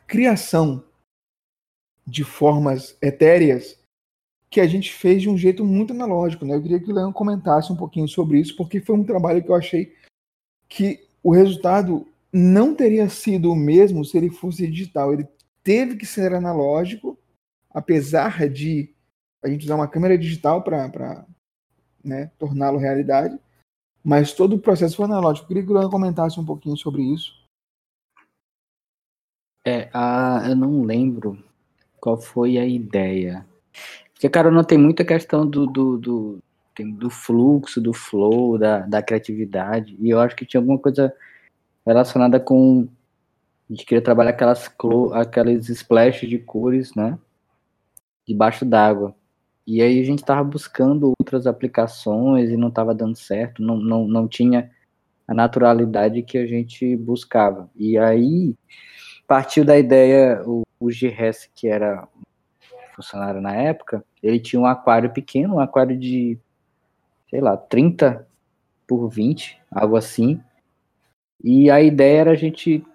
criação de formas etéreas que a gente fez de um jeito muito analógico. Né? Eu queria que o Leão comentasse um pouquinho sobre isso, porque foi um trabalho que eu achei que o resultado não teria sido o mesmo se ele fosse digital. Ele teve que ser analógico, apesar de a gente usar uma câmera digital para né, torná-lo realidade, mas todo o processo foi analógico. Queria que o comentasse um pouquinho sobre isso. É, a, eu não lembro qual foi a ideia. Porque, cara, não tem muita questão do, do, do, do fluxo, do flow, da, da criatividade, e eu acho que tinha alguma coisa relacionada com a gente queria trabalhar aquelas, aquelas splashes de cores, né? Debaixo d'água. E aí a gente estava buscando outras aplicações e não estava dando certo, não, não, não tinha a naturalidade que a gente buscava. E aí partiu da ideia, o, o G-Hess, que era funcionário na época, ele tinha um aquário pequeno, um aquário de, sei lá, 30 por 20, algo assim. E a ideia era a gente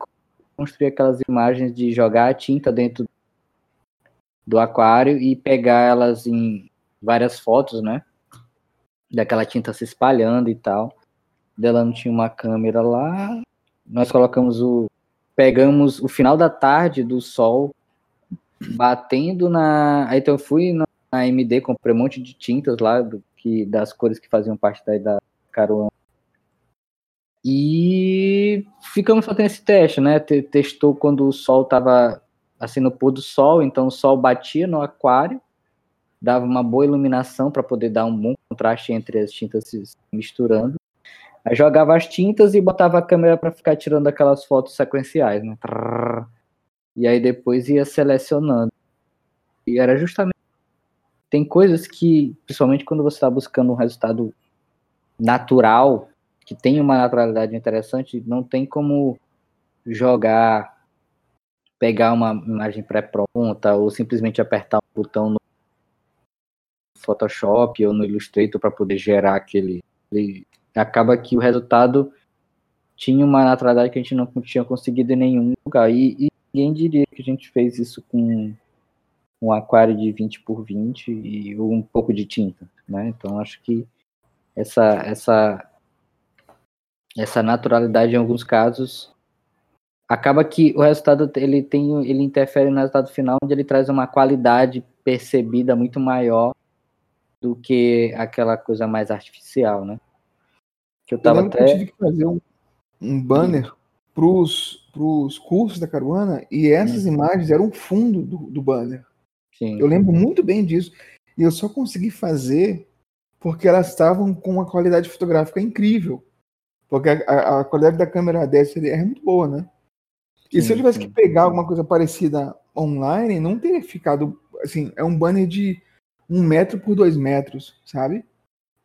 construir aquelas imagens de jogar a tinta dentro do aquário e pegar elas em várias fotos, né? Daquela tinta se espalhando e tal. Delano tinha uma câmera lá. Nós colocamos o. Pegamos o final da tarde do sol batendo na. Aí então eu fui na, na MD, comprei um monte de tintas lá do, que, das cores que faziam parte da, da Caruana. E ficamos fazendo esse teste, né? Testou quando o sol estava assim no pôr do sol, então o sol batia no aquário, dava uma boa iluminação para poder dar um bom contraste entre as tintas se misturando. Aí jogava as tintas e botava a câmera para ficar tirando aquelas fotos sequenciais, né? E aí depois ia selecionando. E era justamente. Tem coisas que, principalmente quando você está buscando um resultado natural, que tem uma naturalidade interessante, não tem como jogar, pegar uma imagem pré-pronta ou simplesmente apertar um botão no Photoshop ou no Illustrator para poder gerar aquele, aquele acaba que o resultado tinha uma naturalidade que a gente não tinha conseguido em nenhum lugar. E, e ninguém diria que a gente fez isso com um aquário de 20 por 20 e um pouco de tinta, né? Então acho que essa essa essa naturalidade em alguns casos acaba que o resultado ele tem ele interfere no resultado final onde ele traz uma qualidade percebida muito maior do que aquela coisa mais artificial, né? Que eu tava eu até. Que eu tive que fazer um, um banner pros, pros cursos da Caruana e essas hum. imagens eram o fundo do, do banner. Sim. Eu lembro muito bem disso. E eu só consegui fazer porque elas estavam com uma qualidade fotográfica incrível. Porque a, a qualidade da câmera dessa é muito boa, né? E sim, se eu tivesse sim. que pegar alguma coisa parecida online, não teria ficado. Assim, é um banner de um metro por dois metros, sabe?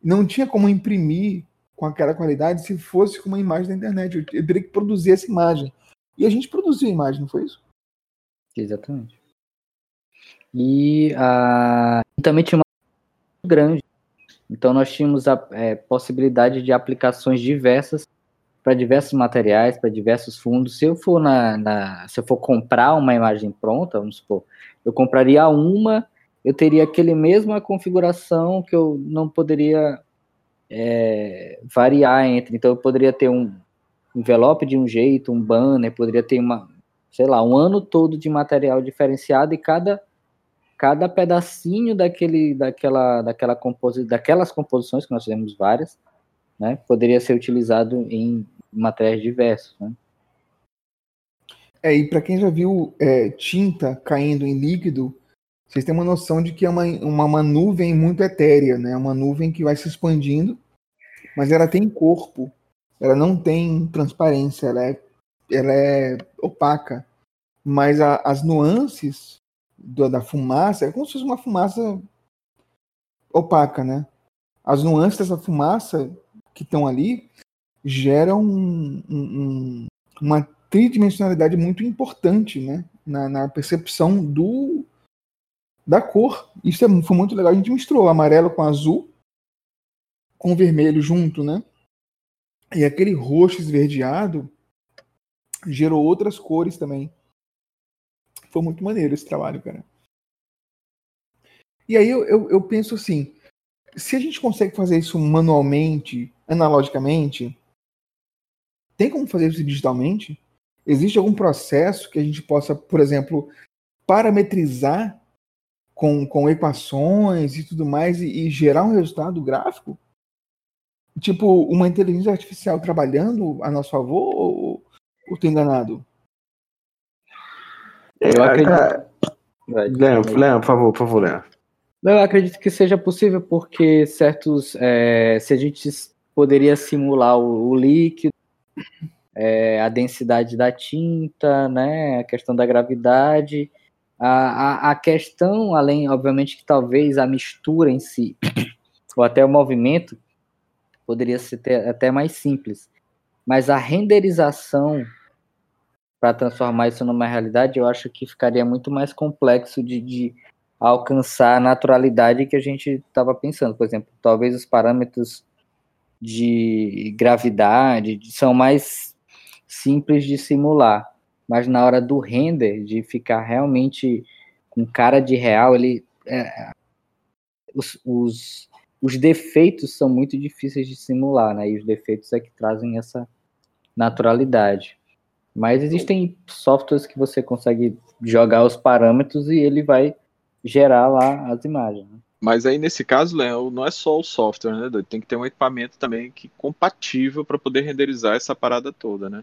Não tinha como imprimir com aquela qualidade se fosse com uma imagem da internet. Eu, teria que produzir essa imagem. E a gente produziu a imagem, não foi isso? Exatamente. E uh, também tinha uma grande. Então nós tínhamos a é, possibilidade de aplicações diversas para diversos materiais, para diversos fundos. Se eu for na, na, se eu for comprar uma imagem pronta, vamos supor, eu compraria uma, eu teria aquele mesma configuração que eu não poderia é, variar entre. Então, eu poderia ter um envelope de um jeito, um banner, poderia ter uma, sei lá, um ano todo de material diferenciado e cada cada pedacinho daquele daquela daquela composi daquelas composições que nós temos várias, né, poderia ser utilizado em materiais diversos, né? É, e para quem já viu é, tinta caindo em líquido, vocês têm uma noção de que é uma, uma, uma, nuvem muito etérea, né? Uma nuvem que vai se expandindo, mas ela tem corpo, ela não tem transparência, ela é, ela é opaca. Mas a, as nuances da fumaça é como se fosse uma fumaça opaca, né? As nuances dessa fumaça que estão ali geram um, um, uma tridimensionalidade muito importante, né? Na, na percepção do, da cor. Isso é, foi muito legal. A gente misturou amarelo com azul, com vermelho junto, né? E aquele roxo esverdeado gerou outras cores também. Foi muito maneiro esse trabalho, cara. E aí eu, eu, eu penso assim: se a gente consegue fazer isso manualmente, analogicamente, tem como fazer isso digitalmente? Existe algum processo que a gente possa, por exemplo, parametrizar com, com equações e tudo mais e, e gerar um resultado gráfico? Tipo, uma inteligência artificial trabalhando a nosso favor ou, ou tô enganado? Eu acredito. Léo, Léo, por favor, por favor, Léo. Eu acredito que seja possível porque certos. É, se a gente poderia simular o, o líquido, é, a densidade da tinta, né, a questão da gravidade, a, a, a, questão, além, obviamente, que talvez a mistura em si, ou até o movimento, poderia ser até mais simples. Mas a renderização, para transformar isso numa realidade, eu acho que ficaria muito mais complexo de, de alcançar a naturalidade que a gente estava pensando. Por exemplo, talvez os parâmetros de gravidade são mais simples de simular mas na hora do render, de ficar realmente com cara de real, ele é, os, os, os, defeitos são muito difíceis de simular, né? E os defeitos é que trazem essa naturalidade. Mas existem softwares que você consegue jogar os parâmetros e ele vai gerar lá as imagens. né? Mas aí nesse caso, Léo, não é só o software, né? doido? Tem que ter um equipamento também que compatível para poder renderizar essa parada toda, né?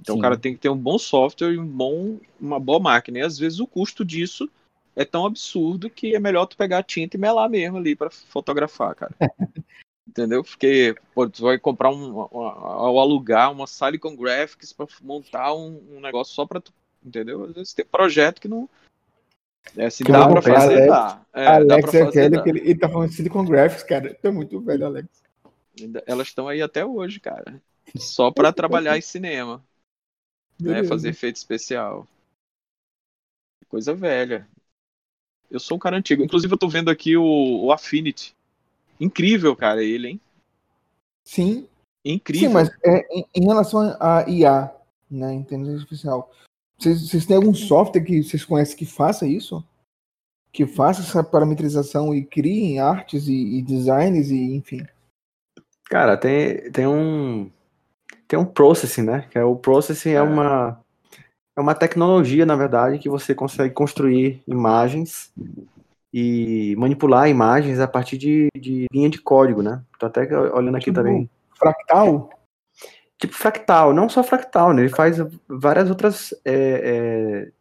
Então Sim. o cara tem que ter um bom software e um bom, uma boa máquina. E às vezes o custo disso é tão absurdo que é melhor tu pegar a tinta e melar mesmo ali para fotografar, cara. *laughs* Entendeu? Porque pô, tu vai comprar um, ao alugar uma Silicon Graphics para montar um, um negócio só para tu, entendeu? Às vezes tem projeto que não é, se Que dá para fazer, Alex- dá. É, dá Alex pra é fazer, dá. que ele, ele tá falando de Silicon Graphics, cara. Tu é muito velho, Alex. Elas estão aí até hoje, cara. Só para *laughs* trabalhar em cinema, né? Fazer efeito especial. Coisa velha. Eu sou um cara antigo. Inclusive, eu tô vendo aqui o, o Affinity. Incrível, cara, ele, hein? Sim, Incrível. sim, mas é, em, em relação a IA, né, inteligência artificial, vocês, vocês têm algum software que vocês conhecem que faça isso? Que faça essa parametrização e criem artes e, e designs e enfim. Cara, tem, tem um tem um processing, né? Que é o processing é, É. uma é uma tecnologia, na verdade, que você consegue construir imagens e manipular imagens a partir de, de linha de código, né? Tô até olhando aqui Tipo, também. Fractal? Tipo fractal, não só fractal, né? Ele faz várias outras é, é,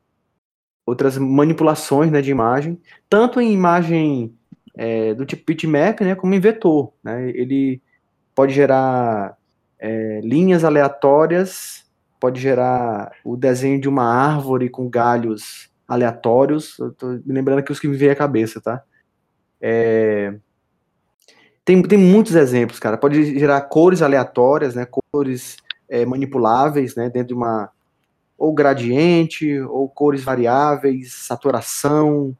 outras manipulações, né, de imagem, tanto em imagem é, do tipo bitmap, né, como em vetor, né? Ele pode gerar é, linhas aleatórias, pode gerar o desenho de uma árvore com galhos aleatórios. Eu tô me lembrando aqui os que me veio à cabeça, tá? É, tem, tem muitos exemplos, cara. Pode gerar cores aleatórias, né? Cores é, manipuláveis, né? Dentro de uma ou gradiente, ou cores variáveis, saturação,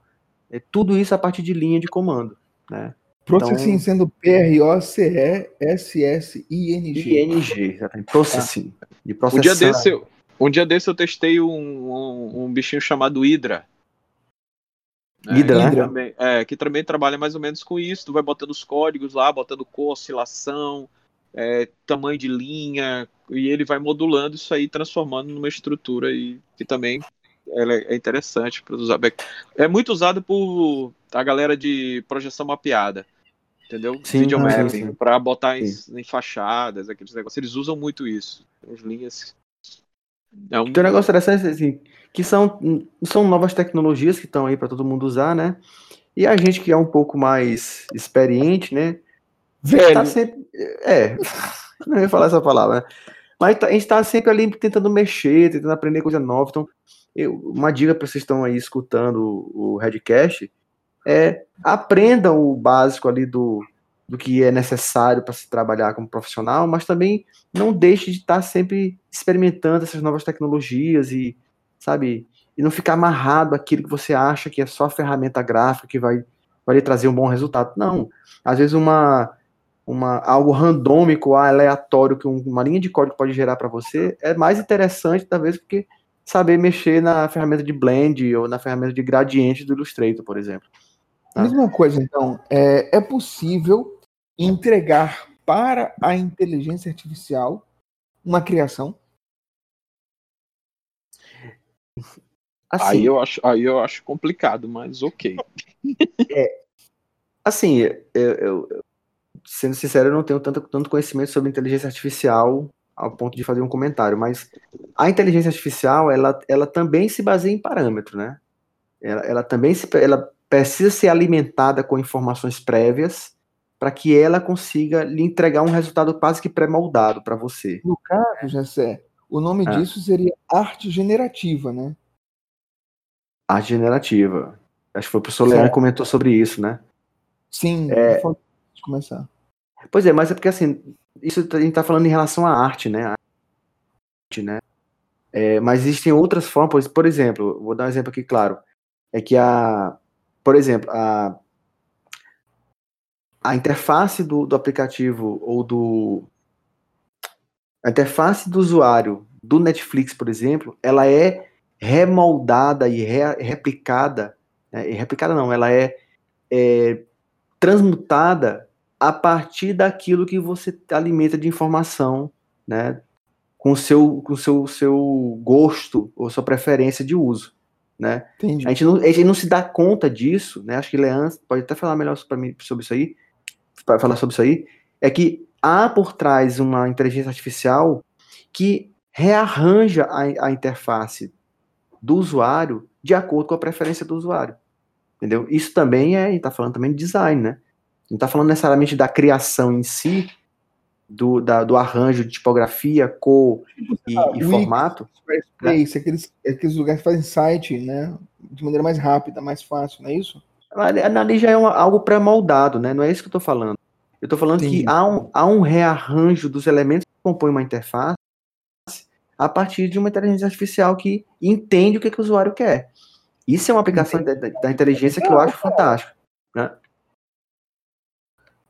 é, tudo isso a partir de linha de comando, né? Processing Então- sendo P-R-O-C-E-S-S-I-N-G. ING, exatamente. Processing. De Um processar. dia, desse, eu, um dia desse eu testei um, um, um bichinho chamado Hydra. Hydra, que né? também- é, que também trabalha mais ou menos com isso. Tu vai botando os códigos lá, botando cor, oscilação, é, tamanho de linha, e ele vai modulando isso aí, transformando numa estrutura aí, que também ela é é interessante para usar. É muito usado por a galera de projeção mapeada. Entendeu? Sim, Video sim, mapping, sim. para botar em, em fachadas, aqueles negócios. Eles usam muito isso. As linhas. É um, Tem um negócio interessante, assim, que são, são novas tecnologias que estão aí para todo mundo usar, né? E a gente que é um pouco mais experiente, né? Velho. Tá sempre. É, *laughs* não ia falar essa palavra, né? Mas tá- a gente tá sempre ali tentando mexer, tentando aprender coisa nova. Então, eu- uma dica para vocês que estão aí escutando o Redcast é aprendam o básico ali do, do que é necessário para se trabalhar como profissional, mas também não deixe de estar sempre experimentando essas novas tecnologias e, sabe, e não ficar amarrado àquilo que você acha que é só ferramenta gráfica que vai, vai lhe trazer um bom resultado. Não. Às vezes uma, uma algo randômico, aleatório que um- uma linha de código pode gerar para você é mais interessante, talvez, porque saber mexer na ferramenta de blend ou na ferramenta de gradiente do Illustrator, por exemplo. Tá. Mesma coisa, então, é, é possível entregar para a inteligência artificial uma criação? Assim, aí, eu acho, aí eu acho complicado, mas ok. assim eu, eu- eu- sendo sincero, eu não tenho tanto, tanto conhecimento sobre inteligência artificial ao ponto de fazer um comentário, mas a inteligência artificial, ela, ela também se baseia em parâmetro, né? Ela, ela também se, ela precisa ser alimentada com informações prévias para que ela consiga lhe entregar um resultado quase que pré-moldado para você. No caso, Jessé, o nome É. disso seria arte generativa, né? Arte generativa. Acho que foi o professor Leandro Certo. que comentou sobre isso, né? Sim, É. pode começar. Pois é, mas é porque assim, isso a gente tá falando em relação à arte, né? A arte, né? É, mas existem outras formas, por exemplo, vou dar um exemplo aqui claro, é que a, por exemplo, a, a interface do, do aplicativo ou do a interface do usuário do Netflix, por exemplo, ela é remoldada e re- replicada, né? e replicada não, ela é, é transmutada a partir daquilo que você alimenta de informação, né? com o seu, com seu, seu gosto ou sua preferência de uso, né? Entendi. A gente, não, a gente não se dá conta disso, né? Acho que Leandro pode até falar melhor para mim sobre isso aí, para falar sobre isso aí, é que há por trás uma inteligência artificial que rearranja a, a interface do usuário de acordo com a preferência do usuário. Entendeu? Isso também é, está falando também de design, né? Não está falando necessariamente da criação em si, do, da, do arranjo de tipografia, cor e, Ah, e Wix, formato. Squarespace, aqueles, aqueles lugares que fazem site, né? De maneira mais rápida, mais fácil, não é isso? Ali, já é uma- algo pré-moldado, né? Não é isso que eu estou falando. Eu estou falando Entendi. que há um, há um rearranjo dos elementos que compõem uma interface a partir de uma inteligência artificial que entende o que, que o usuário quer. Isso é uma aplicação da, da- inteligência que eu acho fantástico.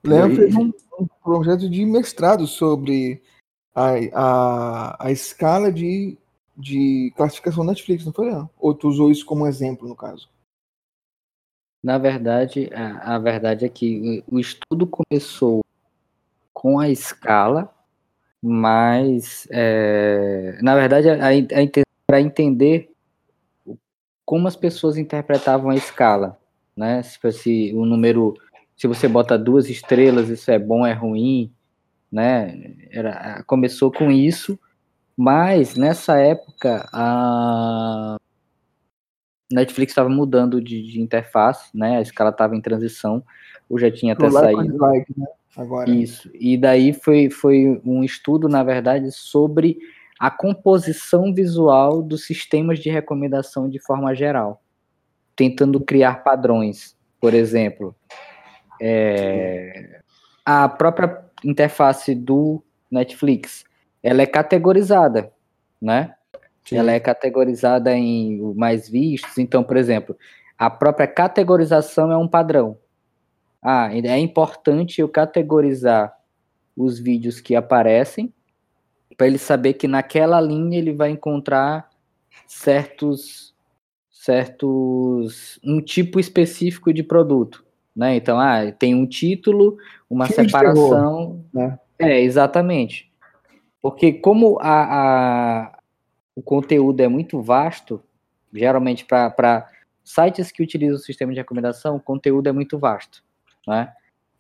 Leon E- fez um, um projeto de mestrado sobre a, a, a escala de, de classificação Netflix, não foi, Leon? Ou tu usou isso como exemplo, no caso? Na verdade, a, a verdade é que o estudo começou com a escala, mas, é, na verdade, para entender como as pessoas interpretavam a escala, né? Se, fosse o número, se você bota duas estrelas, isso é bom, é ruim, né? Era, começou com isso, mas nessa época a Netflix estava mudando de, de interface, né? A escala estava em transição, ou já tinha até like saído. dislike, né? Agora. Isso. E daí foi, foi um estudo, na verdade, sobre a composição visual dos sistemas de recomendação de forma geral, tentando criar padrões. Por exemplo, é, a própria interface do Netflix, ela é categorizada, né? Sim. Ela é categorizada em mais vistos. Então, por exemplo, a própria categorização é um padrão. Ah, é importante eu categorizar os vídeos que aparecem para ele saber que naquela linha ele vai encontrar certos certos um tipo específico de produto, né? Então, ah, tem um título, uma Filme de separação, né? é exatamente, porque como a, a- o conteúdo é muito vasto, geralmente para sites que utilizam o sistema de recomendação, o conteúdo é muito vasto, né?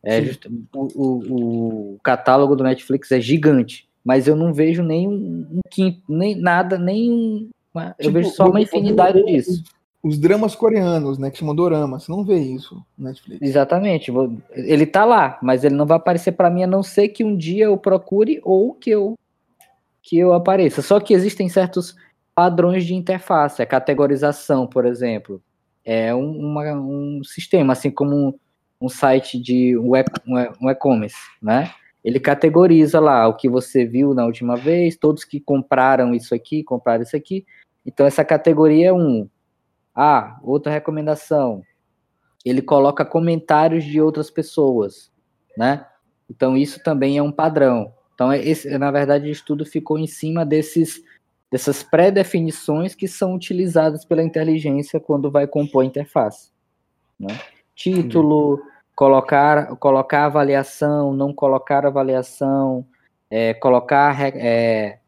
É just- o, o- o catálogo do Netflix é gigante, mas eu não vejo nem um, um quinto, nem nada, nem um, eu Tipo, vejo só uma o- o- infinidade o- disso. Os dramas coreanos, né? Que chamam dorama. Você não vê isso no Netflix. Exatamente. Ele tá lá, mas ele não vai aparecer para mim a não ser que um dia eu procure ou que eu que eu apareça. Só que existem certos padrões de interface, a categorização, por exemplo, é um, uma- um sistema, assim como um, um site de um e-commerce, né? Ele categoriza lá o que você viu na última vez, todos que compraram isso aqui, compraram isso aqui. Então essa categoria é um. Ah, outra recomendação ele coloca comentários de outras pessoas, né? Então isso também é um padrão. Então é esse, na verdade o estudo ficou em cima desses dessas pré-definições que são utilizadas pela inteligência quando vai compor a interface, né? Título, colocar colocar avaliação, não colocar avaliação, é, colocar é,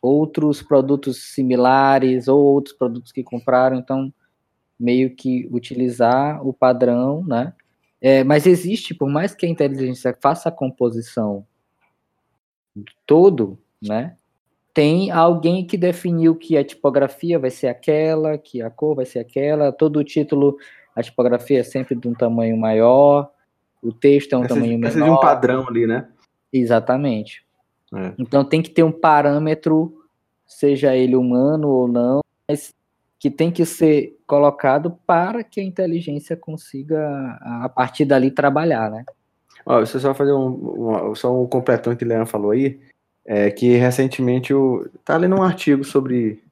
outros produtos similares ou outros produtos que compraram, então meio que utilizar o padrão, né? É, mas existe, por mais que a inteligência faça a composição todo, né? Tem alguém que definiu que a tipografia vai ser aquela, que a cor vai ser aquela, todo o título, a tipografia é sempre de um tamanho maior, o texto é um Precisa, tamanho precisa menor. de um padrão ali, né? Exatamente. É. Então tem que ter um parâmetro, seja ele humano ou não, mas que tem que ser colocado para que a inteligência consiga, a partir dali, trabalhar, né? Ó, deixa eu só fazer um, um- só um completão que o Leandro falou aí, é que recentemente eu tá lendo um artigo sobre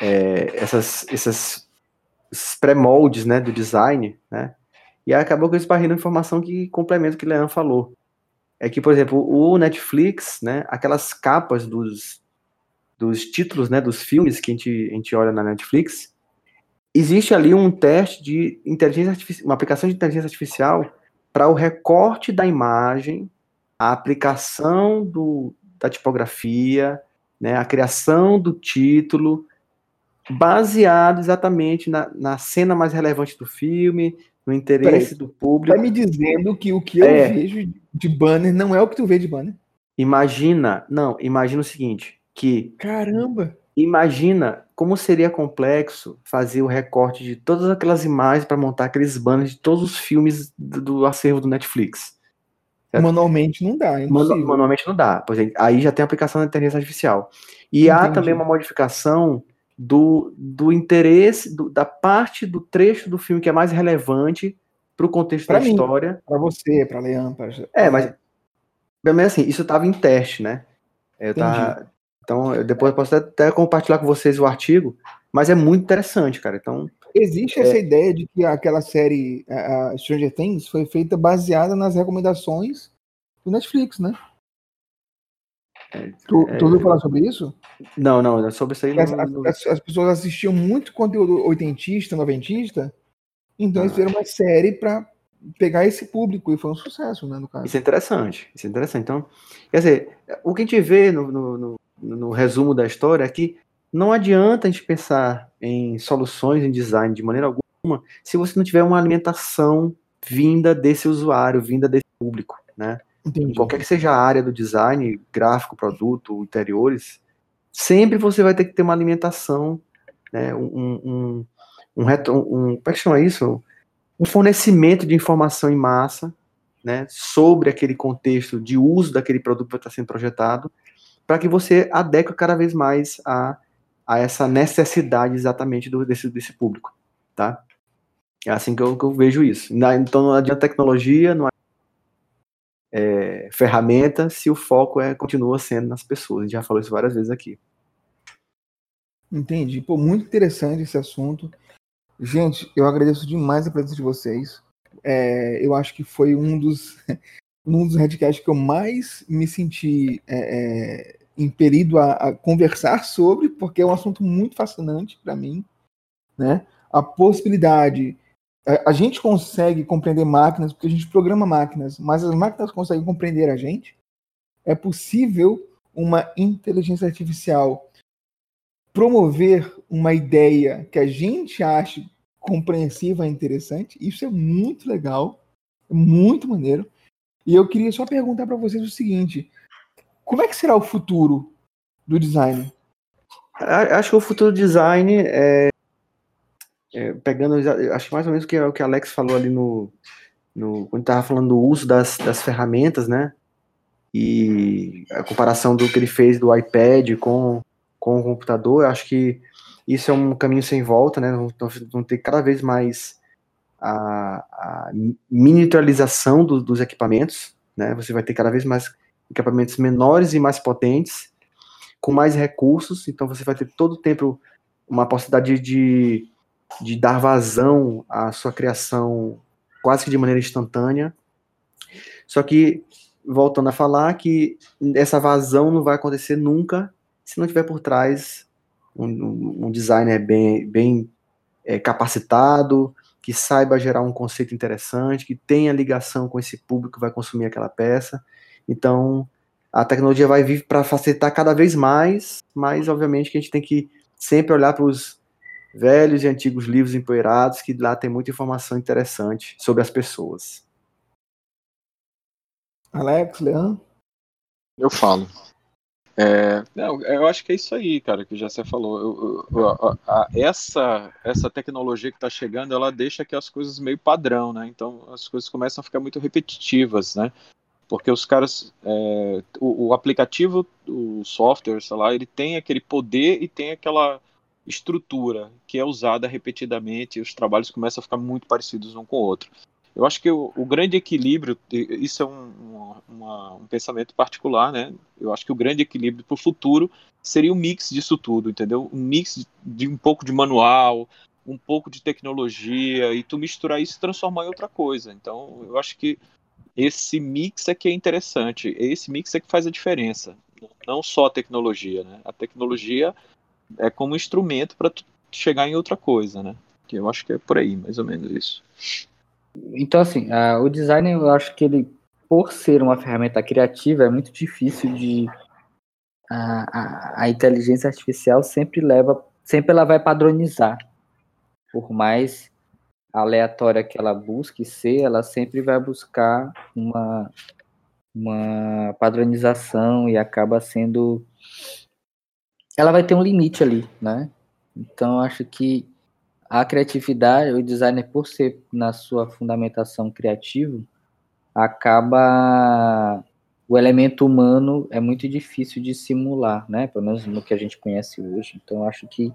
é, essas, essas, esses pré-moldes, né, do design, né, e acabou que eu esbarrei informação que complementa o que o Leandro falou. É que, por exemplo, o Netflix, né, aquelas capas dos, dos títulos, né, dos filmes que a gente, a gente olha na Netflix, existe ali um teste de inteligência artificial, uma aplicação de inteligência artificial para o recorte da imagem, a aplicação do, da tipografia, né, a criação do título, baseado exatamente na, na cena mais relevante do filme, no interesse do público. Tá me dizendo que o que eu É. vejo de banner não é o que tu vê de banner? Imagina, não, imagina o seguinte, que Caramba! Imagina como seria complexo fazer o recorte de todas aquelas imagens para montar aqueles banners de todos os filmes do, acervo do Netflix. Certo? Manualmente não dá, é Manu- manualmente não dá, pois é, aí já tem a aplicação da inteligência artificial. E há Entendi. também uma modificação do, do interesse, do- da parte do trecho do filme que é mais relevante para o contexto Pra da mim. história. Pra você, pra Leandro, pra... É, mas assim, isso estava em teste, né? Eu tava- então, eu depois eu posso até, até compartilhar com vocês o artigo, mas é muito interessante, cara. Então, Existe É. essa ideia de que aquela série a, Stranger Things foi feita baseada nas recomendações do Netflix, né? Tu, é, tu ouviu falar sobre isso? não, não, sobre isso aí As, não, as- as pessoas assistiam muito conteúdo oitentista, noventista, então eles Ah. fizeram uma série pra pegar esse público e foi um sucesso, né, no caso. Isso é interessante, isso é interessante. Então, quer dizer, o que a gente vê no, no, no- no resumo da história é que não adianta a gente pensar em soluções em design de maneira alguma se você não tiver uma alimentação vinda desse usuário, vinda desse público, né? Entendi. qualquer que seja a área do design, gráfico, produto, interiores, sempre você vai ter que ter uma alimentação, né? Um, um, um, um- como é que chama isso? Um fornecimento de informação em massa, né? Sobre aquele contexto de uso daquele produto que está sendo projetado, para que você adeque cada vez mais a, a essa necessidade exatamente do, desse, desse público, tá? É assim que eu, que eu vejo isso. Então não adianta tecnologia, não é, ferramenta, se o foco é continua sendo nas pessoas. A gente já falou isso várias vezes aqui. Entendi. Pô, muito interessante esse assunto. Gente, eu agradeço demais a presença de vocês. É, eu acho que foi um dos, *laughs* um dos headcasts que eu mais me senti é, é, impelido a, a conversar sobre, porque é um assunto muito fascinante para mim. Né? A possibilidade. A, a gente consegue compreender máquinas, porque a gente programa máquinas, mas as máquinas conseguem compreender a gente. É possível uma inteligência artificial promover uma ideia que a gente acha compreensiva e interessante. Isso é muito legal, é muito maneiro. E eu queria só perguntar para vocês o seguinte: como é que será o futuro do design? Acho que o futuro design é, é, pegando, acho mais ou menos o que o que Alex falou ali no, no quando estava falando do uso das, das ferramentas, né? E a comparação do que ele fez do iPad com, com o computador, acho que isso é um caminho sem volta, né? Vão ter cada vez mais a, a miniaturização do- dos equipamentos, né? Você vai ter cada vez mais equipamentos menores e mais potentes, com mais recursos, então você vai ter todo o tempo uma possibilidade de, de dar vazão à sua criação quase que de maneira instantânea. Só que, voltando a falar, que essa vazão não vai acontecer nunca se não tiver por trás um, um- designer bem, bem é, capacitado, que saiba gerar um conceito interessante, que tenha ligação com esse público que vai consumir aquela peça. Então, a tecnologia vai vir para facilitar cada vez mais, mas obviamente que a gente tem que sempre olhar para os velhos e antigos livros empoeirados, que lá tem muita informação interessante sobre as pessoas. Alex, Leandro? Eu falo. É, não, eu acho que é isso aí, cara, que já você falou. Eu- eu- a- a- essa, essa tecnologia que está chegando, ela deixa que as coisas meio padrão, né? Então as coisas começam a ficar muito repetitivas, né? Porque os caras, é, o, o aplicativo, o software, sei lá, ele tem aquele poder e tem aquela estrutura que é usada repetidamente e os trabalhos começam a ficar muito parecidos um com o outro. Eu acho que o, o grande equilíbrio, isso é um, uma- um pensamento particular, né? Eu acho que o grande equilíbrio para o futuro seria um mix disso tudo, entendeu? Um mix de, um pouco de manual, um pouco de tecnologia, e tu misturar isso e transformar em outra coisa. Então, eu acho que esse mix é que é interessante, esse mix é que faz a diferença, não só a tecnologia, né? A tecnologia é como instrumento para chegar em outra coisa, né? Eu acho que é por aí, mais ou menos isso. Então, assim, ah, o design, eu acho que ele, por ser uma ferramenta criativa, é muito difícil de a, a, a inteligência artificial sempre leva, sempre ela vai padronizar. Por mais aleatória que ela busque ser, ela sempre vai buscar uma, uma padronização e acaba sendo. Ela vai ter um limite ali, né? Então, acho que a criatividade, o designer, por ser na sua fundamentação criativo, acaba o elemento humano é muito difícil de simular, né? Pelo menos no que a gente conhece hoje. Então, acho que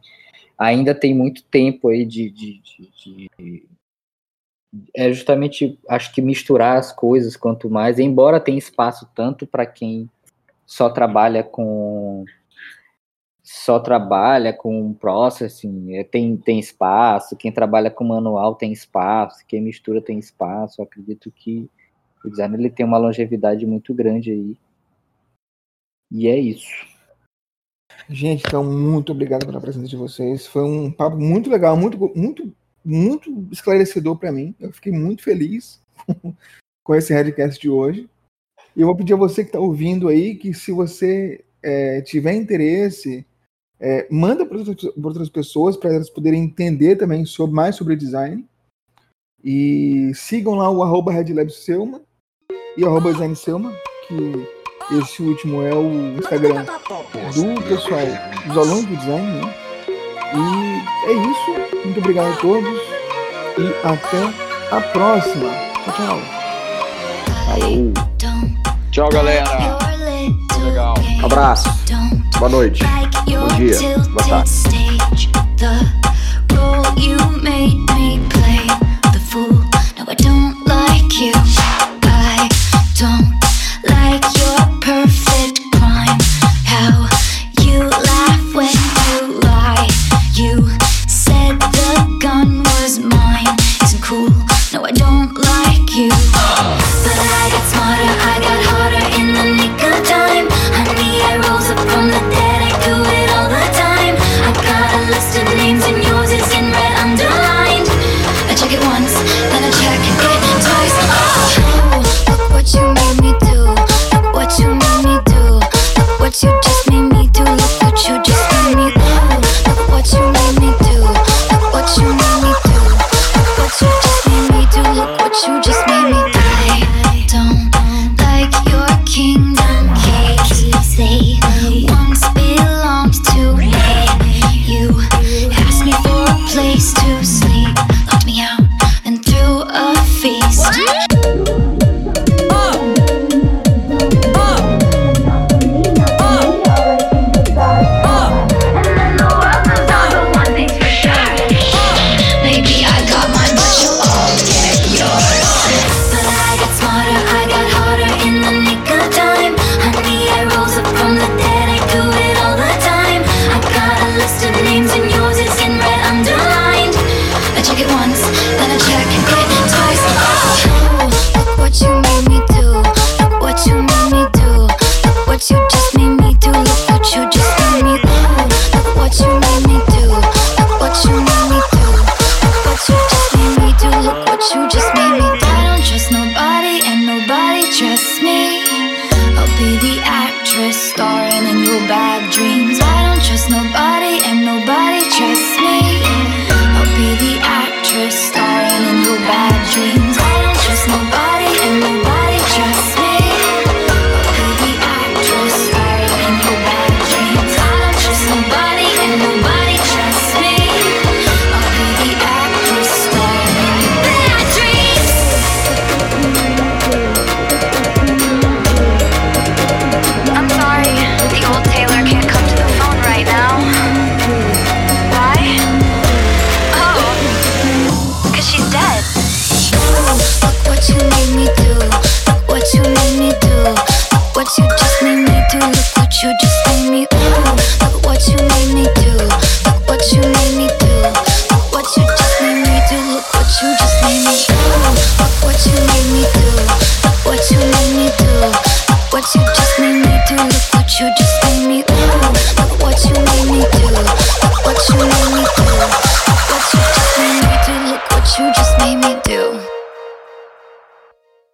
ainda tem muito tempo aí de, de, de, de, é justamente acho que misturar as coisas quanto mais, embora tenha espaço tanto para quem só trabalha com só trabalha com processing, é, tem, tem espaço, quem trabalha com manual tem espaço, quem mistura tem espaço, eu acredito que o design ele tem uma longevidade muito grande aí. E é isso. Gente, então, muito obrigado pela presença de vocês. Foi um papo muito legal, muito, muito, muito esclarecedor para mim. Eu fiquei muito feliz *laughs* com esse Redcast de hoje. E eu vou pedir a você que está ouvindo aí que, se você é, tiver interesse, é, manda para outras pessoas para elas poderem entender também sobre, mais sobre design. E sigam lá o arroba RedLabSelma e arroba Design Selma, que esse último é o Instagram do pessoal, dos alunos do design, né? E é isso. Muito obrigado a todos e até a próxima. Tchau, tchau. Falou. Tchau, galera. Abraço. Boa noite. Bom dia. Boa tarde.